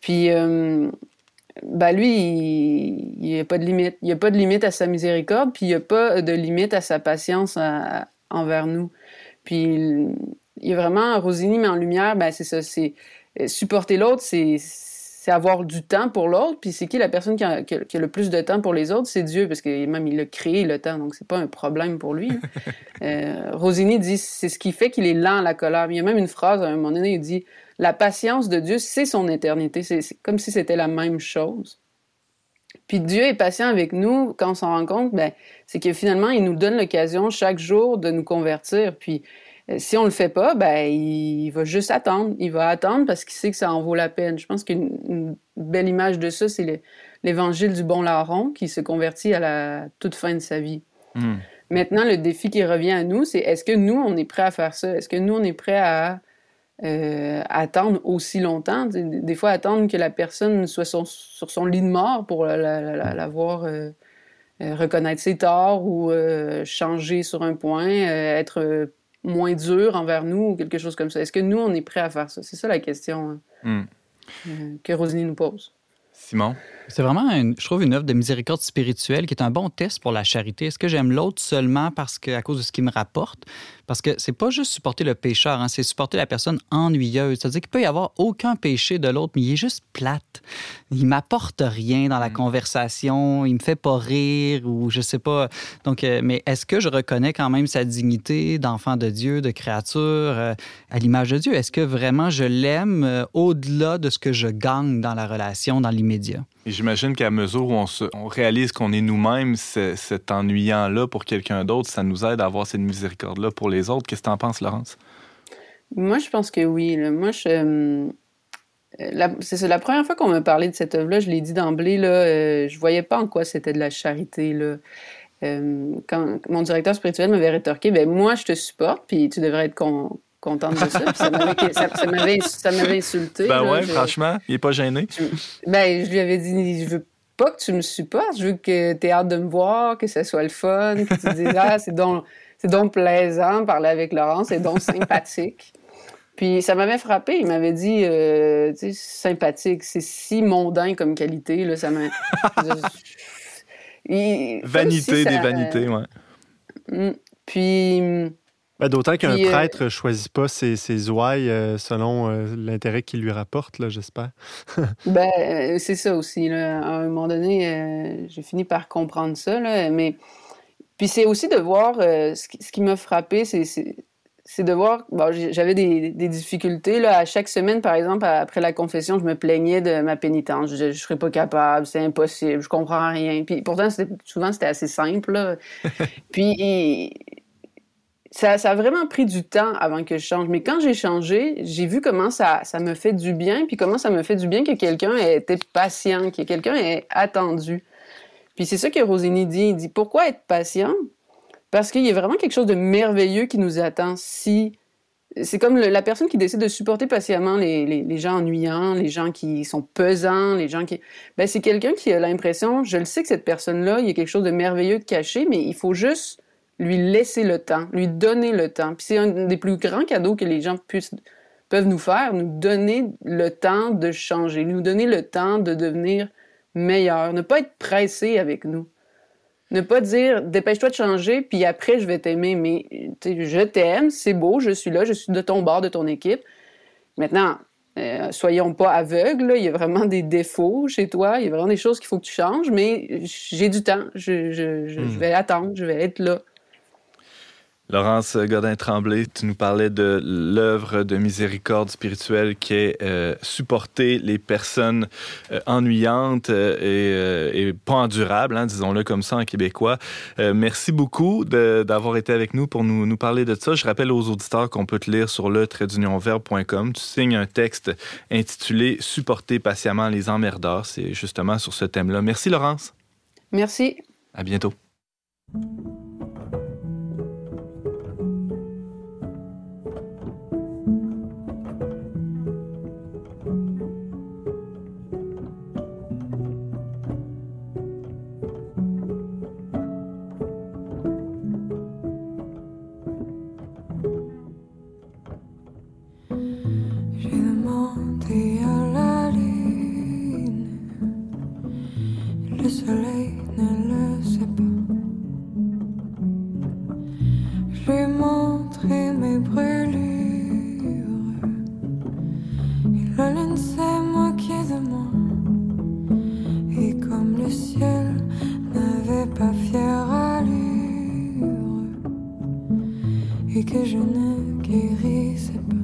puis ben lui, il n'y a pas de limite. Il n'y a pas de limite à sa miséricorde, puis il n'y a pas de limite à sa patience envers nous. Puis il y a vraiment, Rosini met en lumière, ben c'est ça, c'est supporter l'autre, c'est c'est avoir du temps pour l'autre. Puis c'est qui la personne qui a, le plus de temps pour les autres? C'est Dieu, parce que même il a créé le temps, donc c'est pas un problème pour lui. Hein. euh, Rosini dit c'est ce qui fait qu'il est lent à la colère. Il y a même une phrase à un moment donné, il dit la patience de Dieu, c'est son éternité. C'est comme si c'était la même chose. Puis Dieu est patient avec nous quand on s'en rend compte, ben, c'est que finalement, il nous donne l'occasion chaque jour de nous convertir. Puis euh, si on le fait pas, ben il va juste attendre. Il va attendre parce qu'il sait que ça en vaut la peine. Je pense qu'une belle image de ça, c'est l'évangile du bon larron qui se convertit à la toute fin de sa vie. Hmm. Maintenant, le défi qui revient à nous, c'est est-ce que nous, on est prêt à faire ça? Est-ce que nous, on est prêt à euh, attendre aussi longtemps? Des fois, attendre que la personne soit sur son lit de mort pour la, voir euh, reconnaître ses torts ou changer sur un point, être moins dur envers nous ou quelque chose comme ça? Est-ce que nous, on est prêt à faire ça? C'est ça la question hein, hmm. euh, que Roselyne nous pose. Simon? C'est vraiment, je trouve, une œuvre de miséricorde spirituelle qui est un bon test pour la charité. Est-ce que j'aime l'autre seulement parce que, à cause de ce qu'il me rapporte? Parce que c'est pas juste supporter le pécheur, hein, c'est supporter la personne ennuyeuse. C'est-à-dire qu'il peut y avoir aucun péché de l'autre, mais il est juste plate. Il m'apporte rien dans la mm. conversation, il me fait pas rire ou je sais pas. Donc, euh, mais est-ce que je reconnais quand même sa dignité d'enfant de Dieu, de créature, euh, à l'image de Dieu? Est-ce que vraiment je l'aime euh, au-delà de ce que je gagne dans la relation, dans l'immédiat? J'imagine qu'à mesure où on, réalise qu'on est nous-mêmes, cet ennuyant-là pour quelqu'un d'autre, ça nous aide à avoir cette miséricorde-là pour les autres. Qu'est-ce que tu en penses, Laurence? Moi, je pense que oui. Moi, je. Euh, c'est la première fois qu'on m'a parlé de cette œuvre-là, je l'ai dit d'emblée, là, euh, je voyais pas en quoi c'était de la charité. Là. Euh, quand mon directeur spirituel m'avait rétorqué, ben moi je te supporte, puis tu devrais être con, contente de ça. ça m'avait insulté. Ben ouais, franchement, il est pas gêné. ben, je lui avais dit, je veux pas que tu me supportes, je veux que tu aies hâte de me voir, que ce soit le fun, que tu dises, ah, c'est donc, donc plaisant de parler avec Laurence, c'est donc sympathique. Puis ça m'avait frappé, il m'avait dit, euh, tu sais, sympathique, c'est si mondain comme qualité, là, ça m'a... Vanité des vanités, ouais. Mm. Puis ben, d'autant qu'un euh, prêtre ne choisit pas ses, ses ouailles euh, selon euh, l'intérêt qu'il lui rapporte, j'espère. ben, c'est ça aussi. Là. À un moment donné, j'ai fini par comprendre ça. Là, mais puis c'est aussi de voir ce qui, ce qui m'a frappé, c'est de voir, bon, j'avais des, des, difficultés. Là, à chaque semaine, par exemple, après la confession, je me plaignais de ma pénitence. Je ne serais pas capable, c'est impossible, je comprends rien. Puis pourtant, souvent, c'était assez simple. Puis ça, ça, a vraiment pris du temps avant que je change. Mais quand j'ai changé, j'ai vu comment ça, ça me fait du bien, puis comment ça me fait du bien que quelqu'un ait été patient, que quelqu'un ait attendu. Puis c'est ça que Rosini dit. Il dit pourquoi être patient? Parce qu'il y a vraiment quelque chose de merveilleux qui nous attend si. C'est comme la personne qui décide de supporter patiemment les, les, gens ennuyants, les gens qui sont pesants, les gens qui... Ben, c'est quelqu'un qui a l'impression, je le sais que cette personne-là, il y a quelque chose de merveilleux de caché, mais il faut juste lui laisser le temps, lui donner le temps. Puis c'est un des plus grands cadeaux que les gens puissent, peuvent nous faire, nous donner le temps de changer, nous donner le temps de devenir meilleur, ne pas être pressé avec nous. Ne pas dire dépêche-toi de changer, puis après je vais t'aimer, mais je t'aime, c'est beau, je suis là, je suis de ton bord, de ton équipe. Maintenant, euh, soyons pas aveugles, il y a vraiment des défauts chez toi, il y a vraiment des choses qu'il faut que tu changes, mais j'ai du temps, je, je, je, je hmm. vais attendre, je vais être là. Laurence Godin-Tremblay, tu nous parlais de l'œuvre de miséricorde spirituelle qui est euh, supporter les personnes euh, ennuyantes euh, et, pas endurables, hein, disons-le comme ça en québécois. merci beaucoup d'avoir été avec nous pour nous, nous, parler de ça. Je rappelle aux auditeurs qu'on peut te lire sur le traitdunionverbe.com. Tu signes un texte intitulé Supporter patiemment les emmerdeurs. C'est justement sur ce thème-là. Merci Laurence. Merci. À bientôt. Que je ne guérissais pas.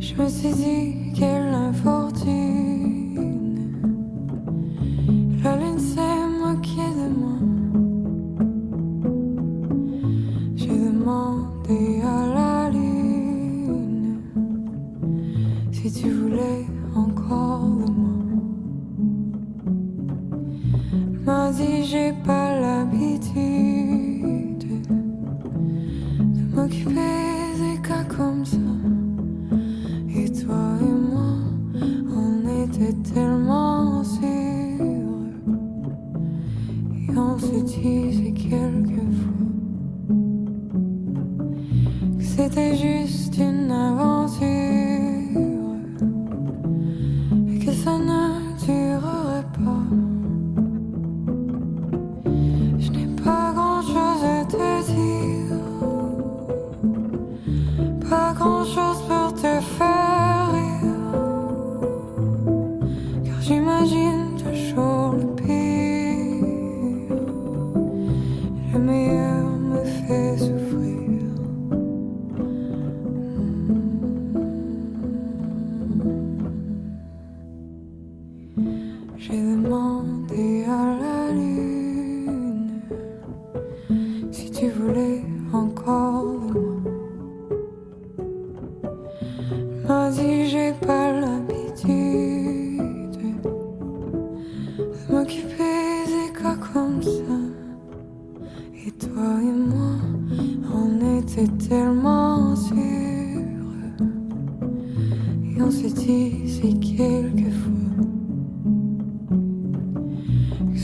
Je me suis dit quelle infortune.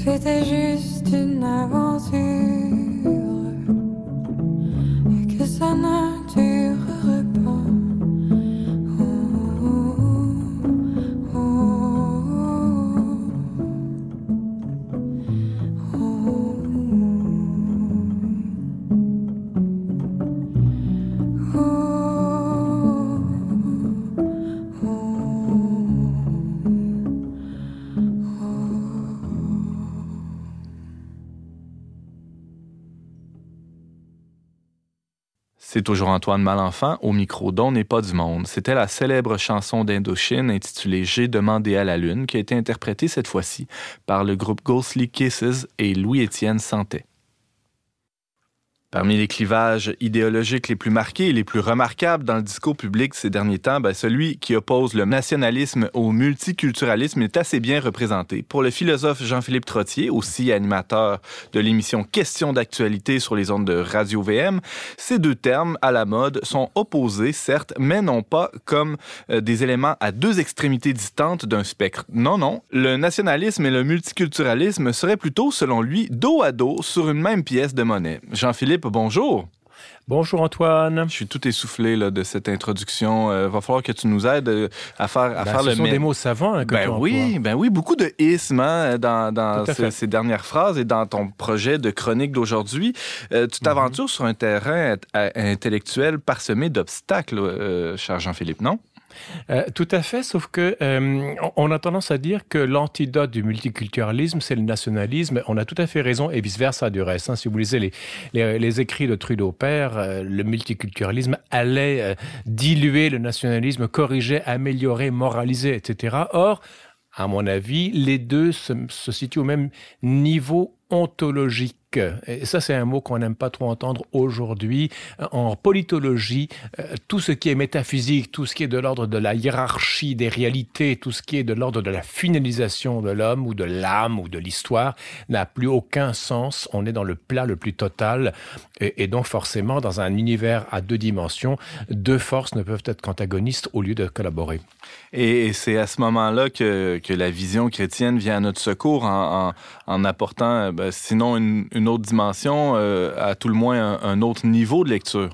C'était juste une aventure. Toujours Antoine Malenfant au micro d'On n'est pas du monde. C'était la célèbre chanson d'Indochine intitulée J'ai demandé à la lune qui a été interprétée cette fois-ci par le groupe Ghostly Kisses et Louis-Étienne Santet. Parmi les clivages idéologiques les plus marqués et les plus remarquables dans le discours public ces derniers temps, ben celui qui oppose le nationalisme au multiculturalisme est assez bien représenté. Pour le philosophe Jean-Philippe Trottier, aussi animateur de l'émission Questions d'actualité sur les ondes de Radio VM, ces deux termes à la mode sont opposés, certes, mais non pas comme euh, des éléments à deux extrémités distantes d'un spectre. Non, non. Le nationalisme et le multiculturalisme seraient plutôt, selon lui, dos à dos sur une même pièce de monnaie. Jean-Philippe, bonjour. Bonjour Antoine. Je suis tout essoufflé là, de cette introduction. Euh, va falloir que tu nous aides euh, à faire, à Ben, faire ce le sont mé- des mots savants hein, que Ben tu emploies. oui, ben oui, beaucoup de ismes hein, dans, ce- ces dernières phrases et dans ton projet de chronique d'aujourd'hui. Euh, Mhm. tu t'aventures sur un terrain int- intellectuel parsemé d'obstacles, cher Jean-Philippe, non? Euh, tout à fait, sauf que euh, on- a tendance à dire que l'antidote du multiculturalisme, c'est le nationalisme. On a tout à fait raison, et vice-versa du reste. hein. Si vous lisez les, écrits de Trudeau père, euh, le multiculturalisme allait diluer le nationalisme, corriger, améliorer, moraliser, etc. Or, à mon avis, les deux se situent au même niveau ontologique. Et ça, c'est un mot qu'on n'aime pas trop entendre aujourd'hui. En politologie, euh, tout ce qui est métaphysique, tout ce qui est de l'ordre de la hiérarchie des réalités, tout ce qui est de l'ordre de la finalisation de l'homme ou de l'âme ou de l'histoire n'a plus aucun sens. On est dans le plat le plus total. Et, donc, forcément, dans un univers à deux dimensions, deux forces ne peuvent être qu'antagonistes au lieu de collaborer. Et, c'est à ce moment-là que, la vision chrétienne vient à notre secours en, apportant, euh, ben, sinon une autre dimension, euh, à tout le moins un, autre niveau de lecture.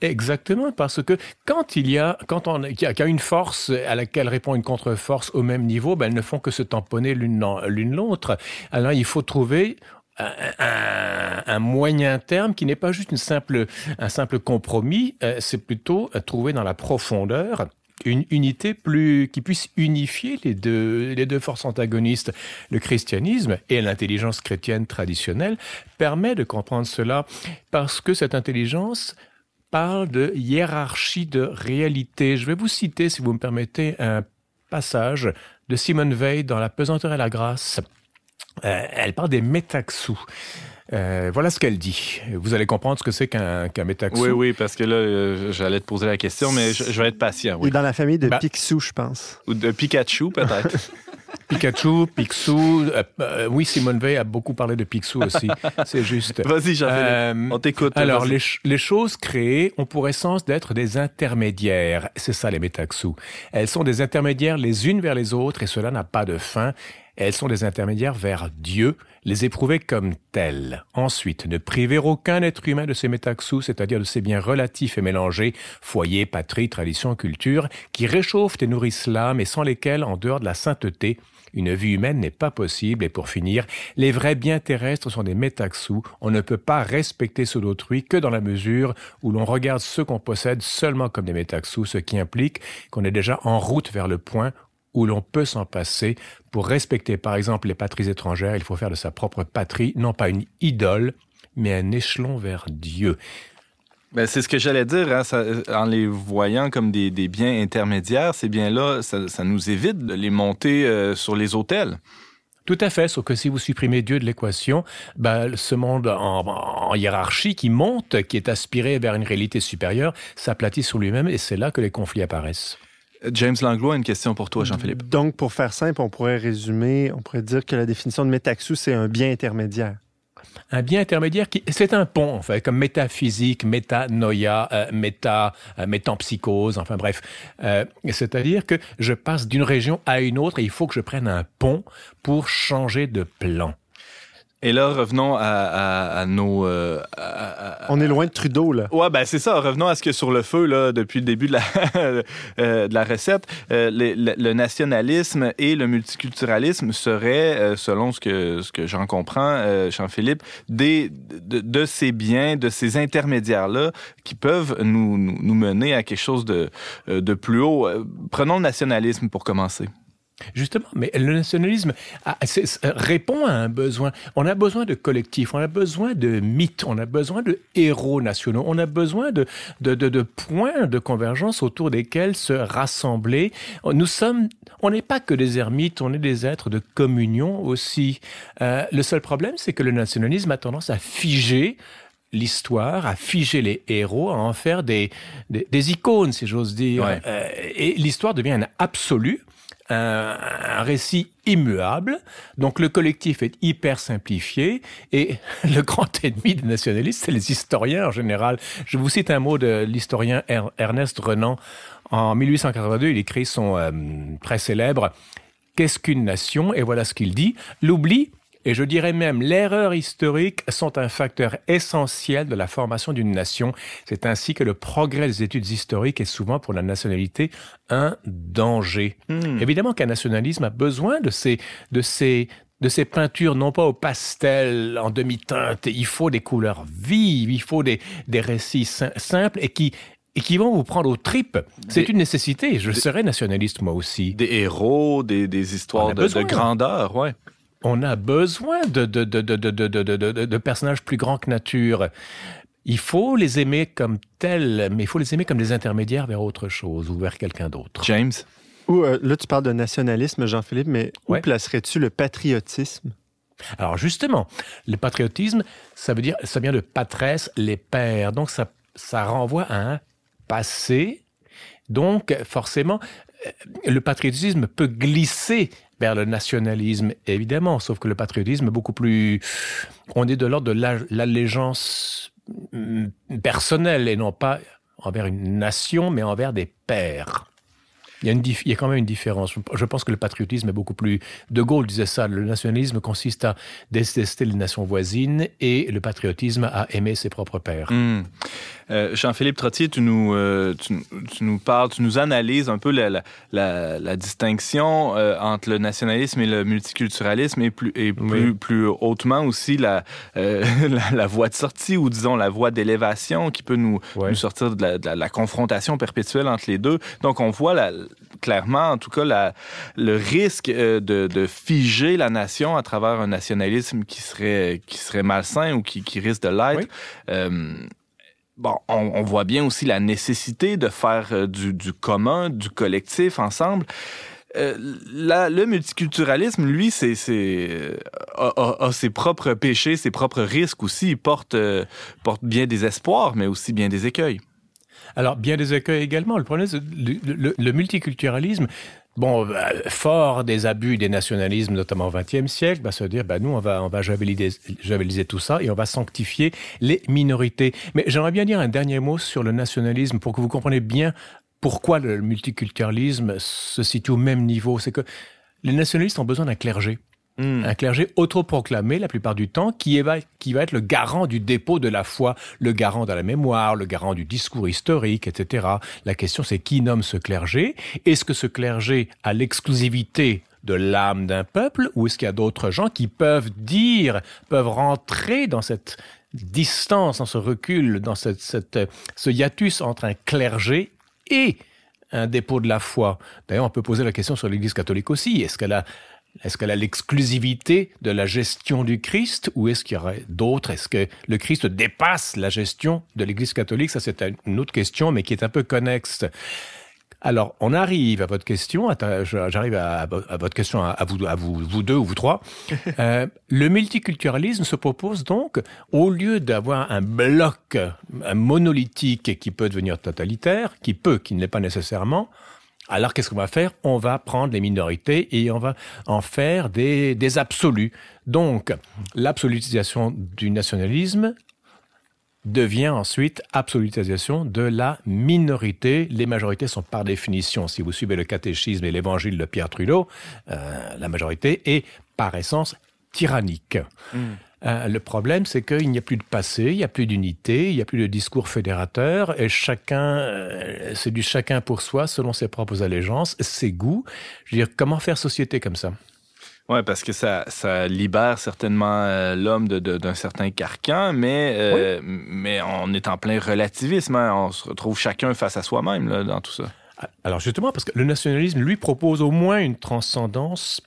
Exactement, parce que quand il y a, quand on, qu'il y a, une force à laquelle répond une contre-force au même niveau, ben, elles ne font que se tamponner l'une l'un- l'une l'autre. Alors il faut trouver un moyen terme qui n'est pas juste une simple, un simple compromis, euh, c'est plutôt euh, trouver dans la profondeur une unité plus qui puisse unifier les deux, les deux forces antagonistes. Le christianisme et l'intelligence chrétienne traditionnelle permet de comprendre cela parce que cette intelligence parle de hiérarchie de réalité. Je vais vous citer, si vous me permettez, un passage de Simone Veil dans La pesanteur et la grâce. Euh, elle parle des métaxous. Euh, voilà ce qu'elle dit. Vous allez comprendre ce que c'est qu'un qu'un métaxou. Oui, oui, parce que là, euh, j'allais te poser la question, mais je, je vais être patient. Oui. est dans la famille de Picsou, je pense. Ou de Pikachu, peut-être. Pikachu, Picsou. euh, euh, oui, Simone Veil a beaucoup parlé de Picsou aussi. c'est juste. Vas-y. Euh, On t'écoute. Alors, les, les choses créées ont pour essence d'être des intermédiaires. C'est ça, les métaxous. Elles sont des intermédiaires les unes vers les autres et cela n'a pas de fin. Elles sont des intermédiaires vers Dieu, les éprouver comme tels. Ensuite, ne priver aucun être humain de ses métaxous, c'est-à-dire de ses biens relatifs et mélangés, foyer, patrie, tradition, culture, qui réchauffent et nourrissent l'âme et sans lesquels, en dehors de la sainteté, une vie humaine n'est pas possible. Et pour finir, les vrais biens terrestres sont des métaxous. On ne peut pas respecter ceux d'autrui que dans la mesure où l'on regarde ceux qu'on possède seulement comme des métaxous, ce qui implique qu'on est déjà en route vers le point où l'on peut s'en passer. Pour respecter, par exemple, les patries étrangères, il faut faire de sa propre patrie, non pas une idole, mais un échelon vers Dieu. Ben, c'est ce que j'allais dire, hein, ça- en les voyant comme des, des biens intermédiaires, ces biens-là, ça, ça nous évite de les monter euh, sur les hôtels. Tout à fait, sauf que si vous supprimez Dieu de l'équation, ben, ce monde en, en hiérarchie qui monte, qui est aspiré vers une réalité supérieure, s'aplatit sur lui-même et c'est là que les conflits apparaissent. James Langlois a une question pour toi, Jean-Philippe. Donc, pour faire simple, on pourrait résumer, on pourrait dire que la définition de métaxou, c'est un bien intermédiaire. Un bien intermédiaire qui, c'est un pont, en fait, comme métaphysique, métanoïa, euh, méta, euh, métampsychose, enfin bref. Euh, c'est-à-dire que je passe d'une région à une autre et il faut que je prenne un pont pour changer de plan. Et là, revenons à, à- à nos... euh, à- On est loin de Trudeau, là. Ouais, ben c'est ça. Revenons à ce que sur le feu, là, depuis le début de la, euh, de la recette, euh, le, le- le nationalisme et le multiculturalisme seraient, selon ce que, ce que j'en comprends, Jean-Philippe, des, de, de ces biens, de ces intermédiaires-là qui peuvent nous, nous, nous mener à quelque chose de, de plus haut. Prenons le nationalisme pour commencer. Justement, mais le nationalisme a- répond à un besoin. On a besoin de collectifs, on a besoin de mythes, on a besoin de héros nationaux, on a besoin de, de, de, de points de convergence autour desquels se rassembler. Nous sommes, on n'est pas que des ermites, on est des êtres de communion aussi. Euh, le seul problème, c'est que le nationalisme a tendance à figer l'histoire, à figer les héros, à en faire des, des, des icônes, si j'ose dire. Ouais. Euh, et l'histoire devient un absolu un, récit immuable. Donc le collectif est hyper simplifié et le grand ennemi des nationalistes, c'est les historiens en général. Je vous cite un mot de l'historien Er- Ernest Renan. En 1882, il écrit son euh, très célèbre Qu'est-ce qu'une nation? Et voilà ce qu'il dit. L'oubli et je dirais même l'erreur historique sont un facteur essentiel de la formation d'une nation. C'est ainsi que le progrès des études historiques est souvent pour la nationalité un danger. Hmm. Évidemment qu'un nationalisme a besoin de ces, de ces, de ces peintures, non pas au pastel, en demi-teinte. Il faut des couleurs vives, il faut des, des récits sim- simples et qui, et qui vont vous prendre aux tripes. C'est une nécessité. Je des- serais nationaliste moi aussi. Des héros, des, des histoires de, de grandeur, ouais. On a besoin de, de, de, de, de, de, de, de- de- de personnages plus grands que nature. Il faut les aimer comme tels, mais il faut les aimer comme des intermédiaires vers autre chose ou vers quelqu'un d'autre. James? Ou euh, là, tu parles de nationalisme, Jean-Philippe, mais où Ouais. placerais-tu le patriotisme? Alors justement, le patriotisme, ça veut dire, ça vient de patresse, les pères. Donc ça, ça renvoie à un passé. Donc forcément, euh, le patriotisme peut glisser vers le nationalisme, évidemment, sauf que le patriotisme est beaucoup plus... On est de l'ordre de la- l'allégeance mm, personnelle et non pas envers une nation, mais envers des pères. Il y, a une il y a quand même une différence. Je pense que le patriotisme est beaucoup plus... De Gaulle disait ça, le nationalisme consiste à détester les nations voisines et le patriotisme à aimer ses propres pères. Mmh. Euh, Jean-Philippe Trottier, tu nous, euh, tu, tu, nous parles, tu nous analyses un peu la, la, la, la distinction euh, entre le nationalisme et le multiculturalisme et plus, et plus, oui. plus hautement aussi la, la, voie de sortie ou disons la voie d'élévation qui peut nous, ouais. nous sortir de, de la, confrontation perpétuelle entre les deux. Donc on voit la, clairement, en tout cas, la, le risque de, de, figer la nation à travers un nationalisme qui serait, qui serait malsain ou qui, qui risque de l'être. Oui. Euh, bon, on, on, voit bien aussi la nécessité de faire euh, du, du commun, du collectif ensemble. Euh, la, le multiculturalisme, lui, c'est, c'est, a, a, a, ses propres péchés, ses propres risques aussi. Il porte, euh, porte bien des espoirs, mais aussi bien des écueils. Alors, bien des écueils également. Le problème, c'est le, multiculturalisme. Bon, bah, fort des abus des nationalismes, notamment au XXe siècle, bah, se dire, bah, nous, on va, on va javeliser tout ça et on va sanctifier les minorités. Mais j'aimerais bien dire un dernier mot sur le nationalisme pour que vous compreniez bien pourquoi le multiculturalisme se situe au même niveau. C'est que les nationalistes ont besoin d'un clergé. Mmh. Un clergé autoproclamé la plupart du temps qui va, qui va être le garant du dépôt de la foi, le garant de la mémoire, le garant du discours historique, etc. La question c'est qui nomme ce clergé? Est-ce que ce clergé a l'exclusivité de l'âme d'un peuple ou est-ce qu'il y a d'autres gens qui peuvent dire, peuvent rentrer dans cette distance, dans ce recul, dans cette, ce hiatus entre un clergé et un dépôt de la foi? D'ailleurs, on peut poser la question sur l'Église catholique aussi. Est-ce qu'elle a est-ce qu'elle a l'exclusivité de la gestion du Christ ou est-ce qu'il y aurait d'autres? Est-ce que le Christ dépasse la gestion de l'Église catholique? Ça, c'est une autre question, mais qui est un peu connexe. Alors, on arrive à votre question. J'arrive à, à, votre question à, vous, à vous, vous deux ou vous trois. Euh, le multiculturalisme se propose donc, au lieu d'avoir un bloc un monolithique qui peut devenir totalitaire, qui peut, qui ne l'est pas nécessairement, alors qu'est-ce qu'on va faire? On va prendre les minorités et on va en faire des, absolus. Donc, l'absolutisation du nationalisme devient ensuite absolutisation de la minorité. Les majorités sont par définition, si vous suivez le catéchisme et l'évangile de Pierre Trudeau, euh, la majorité est par essence tyrannique. Mm. Euh, le problème, c'est qu'il n'y a plus de passé, il n'y a plus d'unité, il n'y a plus de discours fédérateur, et chacun, euh, c'est du chacun pour soi, selon ses propres allégeances, ses goûts. Je veux dire, comment faire société comme ça? Oui, parce que ça, ça libère certainement euh, l'homme d'un certain carcan, mais, euh, oui. mais on est en plein relativisme. Hein? On se retrouve chacun face à soi-même dans tout ça. Alors justement, parce que le nationalisme, lui, propose au moins une transcendance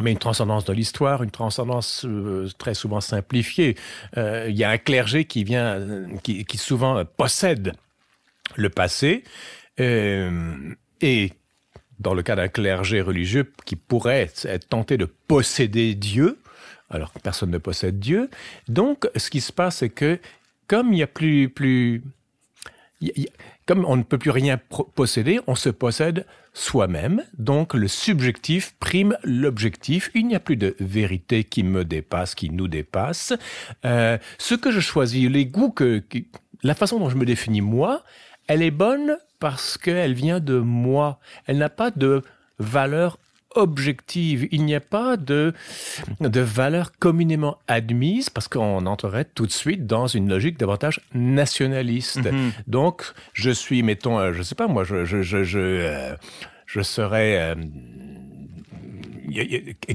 mais une transcendance de l'histoire, une transcendance euh, très souvent simplifiée. Euh, il y a un clergé qui vient, qui, qui souvent possède le passé, euh, et dans le cas d'un clergé religieux qui pourrait être tenté de posséder Dieu, alors que personne ne possède Dieu. Donc, ce qui se passe, c'est que comme il n'y a plus, y comme on ne peut plus rien posséder, on se possède soi-même, donc le subjectif prime l'objectif, il n'y a plus de vérité qui me dépasse, qui nous dépasse. Euh, ce que je choisis, les goûts que, la façon dont je me définis moi, elle est bonne parce qu'elle vient de moi, elle n'a pas de valeur objective. Il n'y a pas de, de valeur communément admise parce qu'on entrerait tout de suite dans une logique davantage nationaliste. -hmm. Donc, je suis, mettons, euh, je sais pas, moi, je, je, je, je, euh, je serais, euh,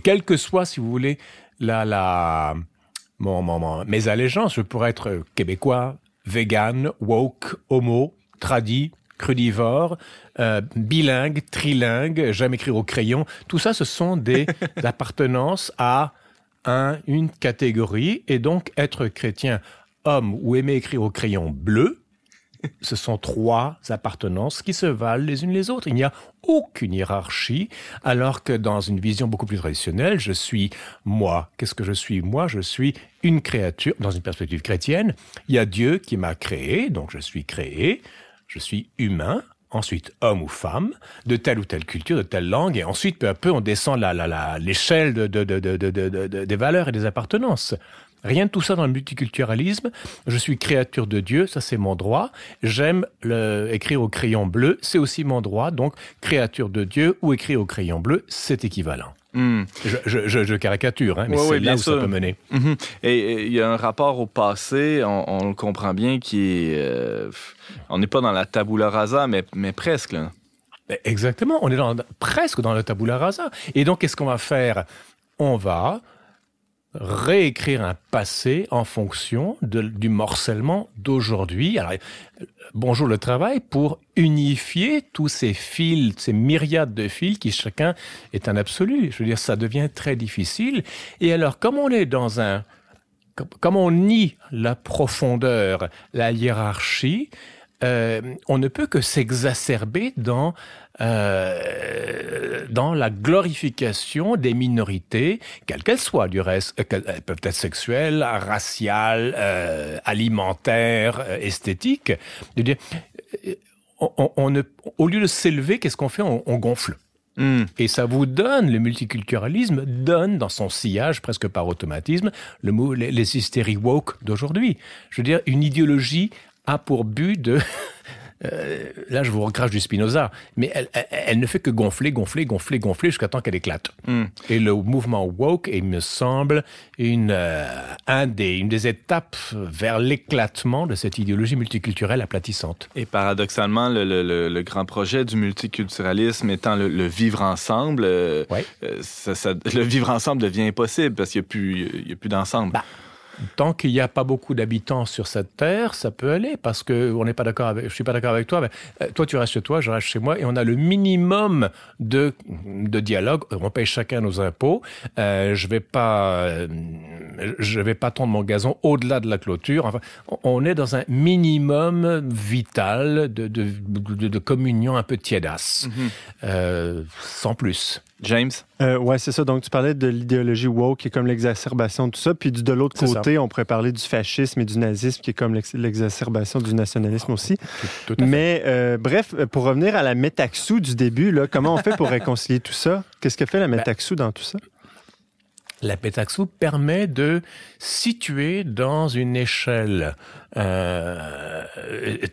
quelle que soit, si vous voulez, la, la, mon, mon, mon, mes allégeances, je pourrais être québécois, vegan, woke, homo, tradit, crudivore, euh, bilingue, trilingue, jamais écrire au crayon. Tout ça, ce sont des appartenances à un, une catégorie. Et donc, être chrétien, homme ou aimer écrire au crayon bleu, ce sont trois appartenances qui se valent les unes les autres. Il n'y a aucune hiérarchie, alors que dans une vision beaucoup plus traditionnelle, je suis moi. Qu'est-ce que je suis Moi, je suis une créature. Dans une perspective chrétienne, il y a Dieu qui m'a créé, donc je suis créé je suis humain, ensuite homme ou femme, de telle ou telle culture, de telle langue, et ensuite peu à peu on descend l'échelle de, de, de, de, de, de, de, des valeurs et des appartenances. Rien de tout ça dans le multiculturalisme. Je suis créature de Dieu, ça c'est mon droit. J'aime écrire au crayon bleu, c'est aussi mon droit. Donc, créature de Dieu ou écrire au crayon bleu, c'est équivalent. Hmm. Je, je- je- je caricature, hein, mais Ouais, c'est ouais, là bien où ça peut mener. Mhm. Et il y a un rapport au passé, on, on le comprend bien, qui est... euh, on n'est pas dans la tabula rasa, mais, mais presque. Là. Ben, Exactement, on est dans- presque dans le tabula rasa. Et donc, qu'est-ce qu'on va faire? On va réécrire un passé en fonction du morcellement d'aujourd'hui. Alors, bonjour le travail pour unifier tous ces fils, ces myriades de fils qui chacun est un absolu. Je veux dire, ça devient très difficile. Et alors, comme on est dans un comme on nie la profondeur, la hiérarchie, euh, on ne peut que s'exacerber dans, euh, dans la glorification des minorités, quelles qu'elles soient du reste. Euh, qu'elles- Elles peuvent être sexuelles, raciales, euh, alimentaires, esthétiques. Je veux dire, on, on- on ne, au lieu de s'élever, qu'est-ce qu'on fait? On- on gonfle. Hmm. Et ça vous donne, le multiculturalisme donne dans son sillage, presque par automatisme, le mot, les, les hystéries woke d'aujourd'hui. Je veux dire, une idéologie a pour but de... Euh, là, je vous recrache du Spinoza, mais elle, elle- elle ne fait que gonfler, gonfler, gonfler, gonfler jusqu'à temps qu'elle éclate. Hmm. Et le mouvement woke, il me semble, une, euh, un des, une des étapes vers l'éclatement de cette idéologie multiculturelle aplatissante. Et paradoxalement, le, le- le- le grand projet du multiculturalisme étant le, le vivre ensemble, euh, Ouais. ça- ça- le vivre ensemble devient impossible parce qu'il n'y a plus, il y a plus d'ensemble. Bah, Tant qu'il n'y a pas beaucoup d'habitants sur cette terre, ça peut aller parce que on n'est pas d'accord avec. Je suis pas d'accord avec toi. Mais, euh, toi, tu restes chez toi, je reste chez moi, et on a le minimum de, de dialogue. On paye chacun nos impôts. Euh, je vais pas, euh, je vais pas tondre mon gazon au-delà de la clôture. Enfin, on- est dans un minimum vital de, de, de- de communion un peu tiédasse, Mhm. Euh, sans plus. James? Euh, ouais, c'est ça. Donc, tu parlais de l'idéologie woke qui est comme l'exacerbation de tout ça. Puis du- de l'autre côté, on pourrait parler du fascisme et du nazisme qui est comme l'ex- l'exacerbation du nationalisme aussi. Tout, tout à fait. Mais euh, bref, pour revenir à la métaxou du début, là, comment on fait pour réconcilier tout ça? Qu'est-ce que fait la métaxou dans tout ça? La pétaxou permet de situer dans une échelle euh,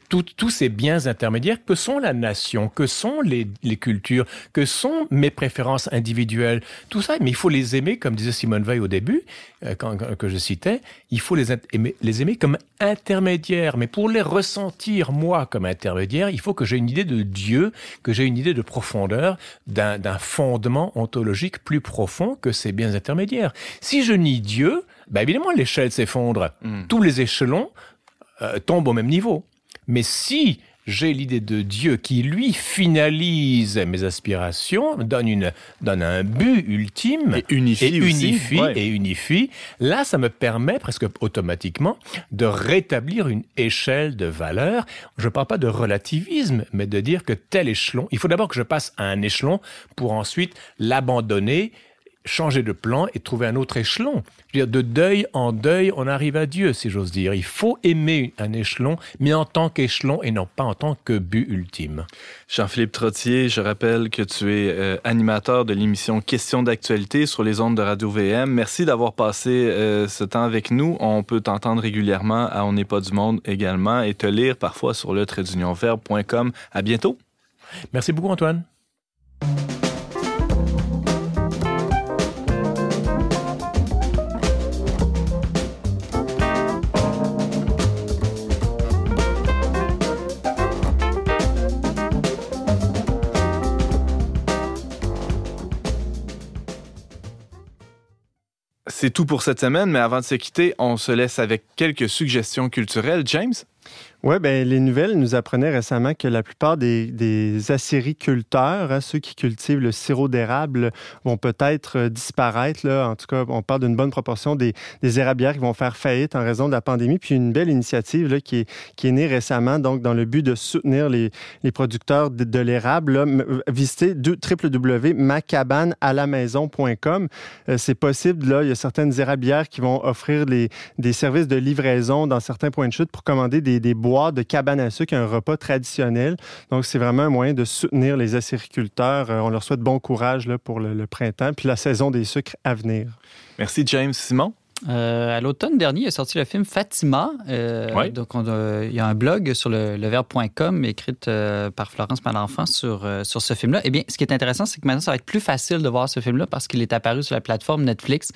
tous ces biens intermédiaires que sont la nation, que sont les, les cultures, que sont mes préférences individuelles, tout ça. Mais il faut les aimer, comme disait Simone Veil au début, euh, quand, quand- que je citais, il faut les, aimer, les aimer comme intermédiaires. Mais pour les ressentir, moi, comme intermédiaire, il faut que j'ai une idée de Dieu, que j'ai une idée de profondeur, d'un d'un fondement ontologique plus profond que ces biens intermédiaires. Si je nie Dieu, ben évidemment l'échelle s'effondre. Mm. Tous les échelons euh, tombent au même niveau. Mais si j'ai l'idée de Dieu qui, lui, finalise mes aspirations, donne, une, donne un but ultime, Et unifie et aussi. unifie, Ouais. et unifie, là, ça me permet presque automatiquement de rétablir une échelle de valeurs. Je ne parle pas de relativisme, mais de dire que tel échelon, il faut d'abord que je passe à un échelon pour ensuite l'abandonner, changer de plan et trouver un autre échelon. Je veux dire, de deuil en deuil, on arrive à Dieu, si j'ose dire. Il faut aimer un échelon, mais en tant qu'échelon et non pas en tant que but ultime. Jean-Philippe Trottier, je rappelle que tu es euh, animateur de l'émission Questions d'actualité sur les ondes de Radio-VM. Merci d'avoir passé euh, ce temps avec nous. On peut t'entendre régulièrement à On n'est pas du monde également et te lire parfois sur le traitdunionverbe.com. À bientôt. Merci beaucoup, Antoine. C'est tout pour cette semaine, mais avant de se quitter, on se laisse avec quelques suggestions culturelles. James? Oui, ben, les nouvelles nous apprenaient récemment que la plupart des, des acériculteurs, hein, ceux qui cultivent le sirop d'érable, vont peut-être euh, disparaître. Là. En tout cas, on parle d'une bonne proportion des, des érablières qui vont faire faillite en raison de la pandémie. Puis une belle initiative là, qui, est, qui est née récemment, donc dans le but de soutenir les, les producteurs de, de l'érable. euh, Visitez www.macabanealamaison.com. Euh, C'est possible, là, il y a certaines érablières qui vont offrir les, des services de livraison dans certains points de chute pour commander des, des boîtes de cabane à sucre, un repas traditionnel. Donc, c'est vraiment un moyen de soutenir les acériculteurs. Euh, on leur souhaite bon courage là, pour le, le printemps puis la saison des sucres à venir. Merci, James. Simon? Euh, à l'automne dernier, il est sorti le film Fatima. Euh, Oui. Donc, on a- il y a un blog sur le, leverbe.com écrit euh, par Florence Malenfant sur, euh, sur ce film-là. Eh bien, ce qui est intéressant, c'est que maintenant, ça va être plus facile de voir ce film-là parce qu'il est apparu sur la plateforme Netflix.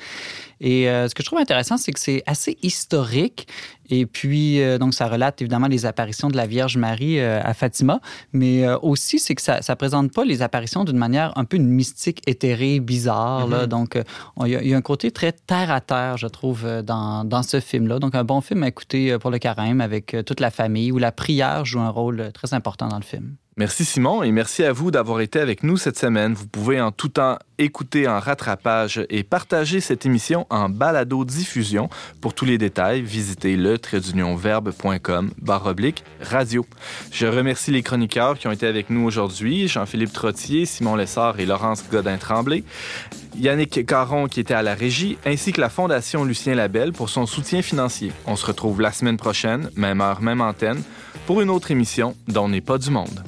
Et euh, ce que je trouve intéressant, c'est que c'est assez historique. Et puis, euh, donc, ça relate évidemment les apparitions de la Vierge Marie euh, à Fatima, mais euh, aussi, c'est que ça ne présente pas les apparitions d'une manière un peu une mystique éthérée, bizarre. là. Donc, on- il y, a- il y a un côté très terre à terre, je trouve, dans, dans ce film-là. Donc, un bon film à écouter pour le carême avec toute la famille, où la prière joue un rôle très important dans le film. Merci Simon et merci à vous d'avoir été avec nous cette semaine. Vous pouvez en tout temps écouter en rattrapage et partager cette émission en balado-diffusion. Pour tous les détails, visitez le verbe.com oblique radio. Je remercie les chroniqueurs qui ont été avec nous aujourd'hui, Jean-Philippe Trottier, Simon Lessard et Laurence Godin-Tremblay. Yannick Caron qui était à la régie, ainsi que la Fondation Lucien Labelle pour son soutien financier. On se retrouve la semaine prochaine, même heure, même antenne, pour une autre émission dont n'est pas du monde.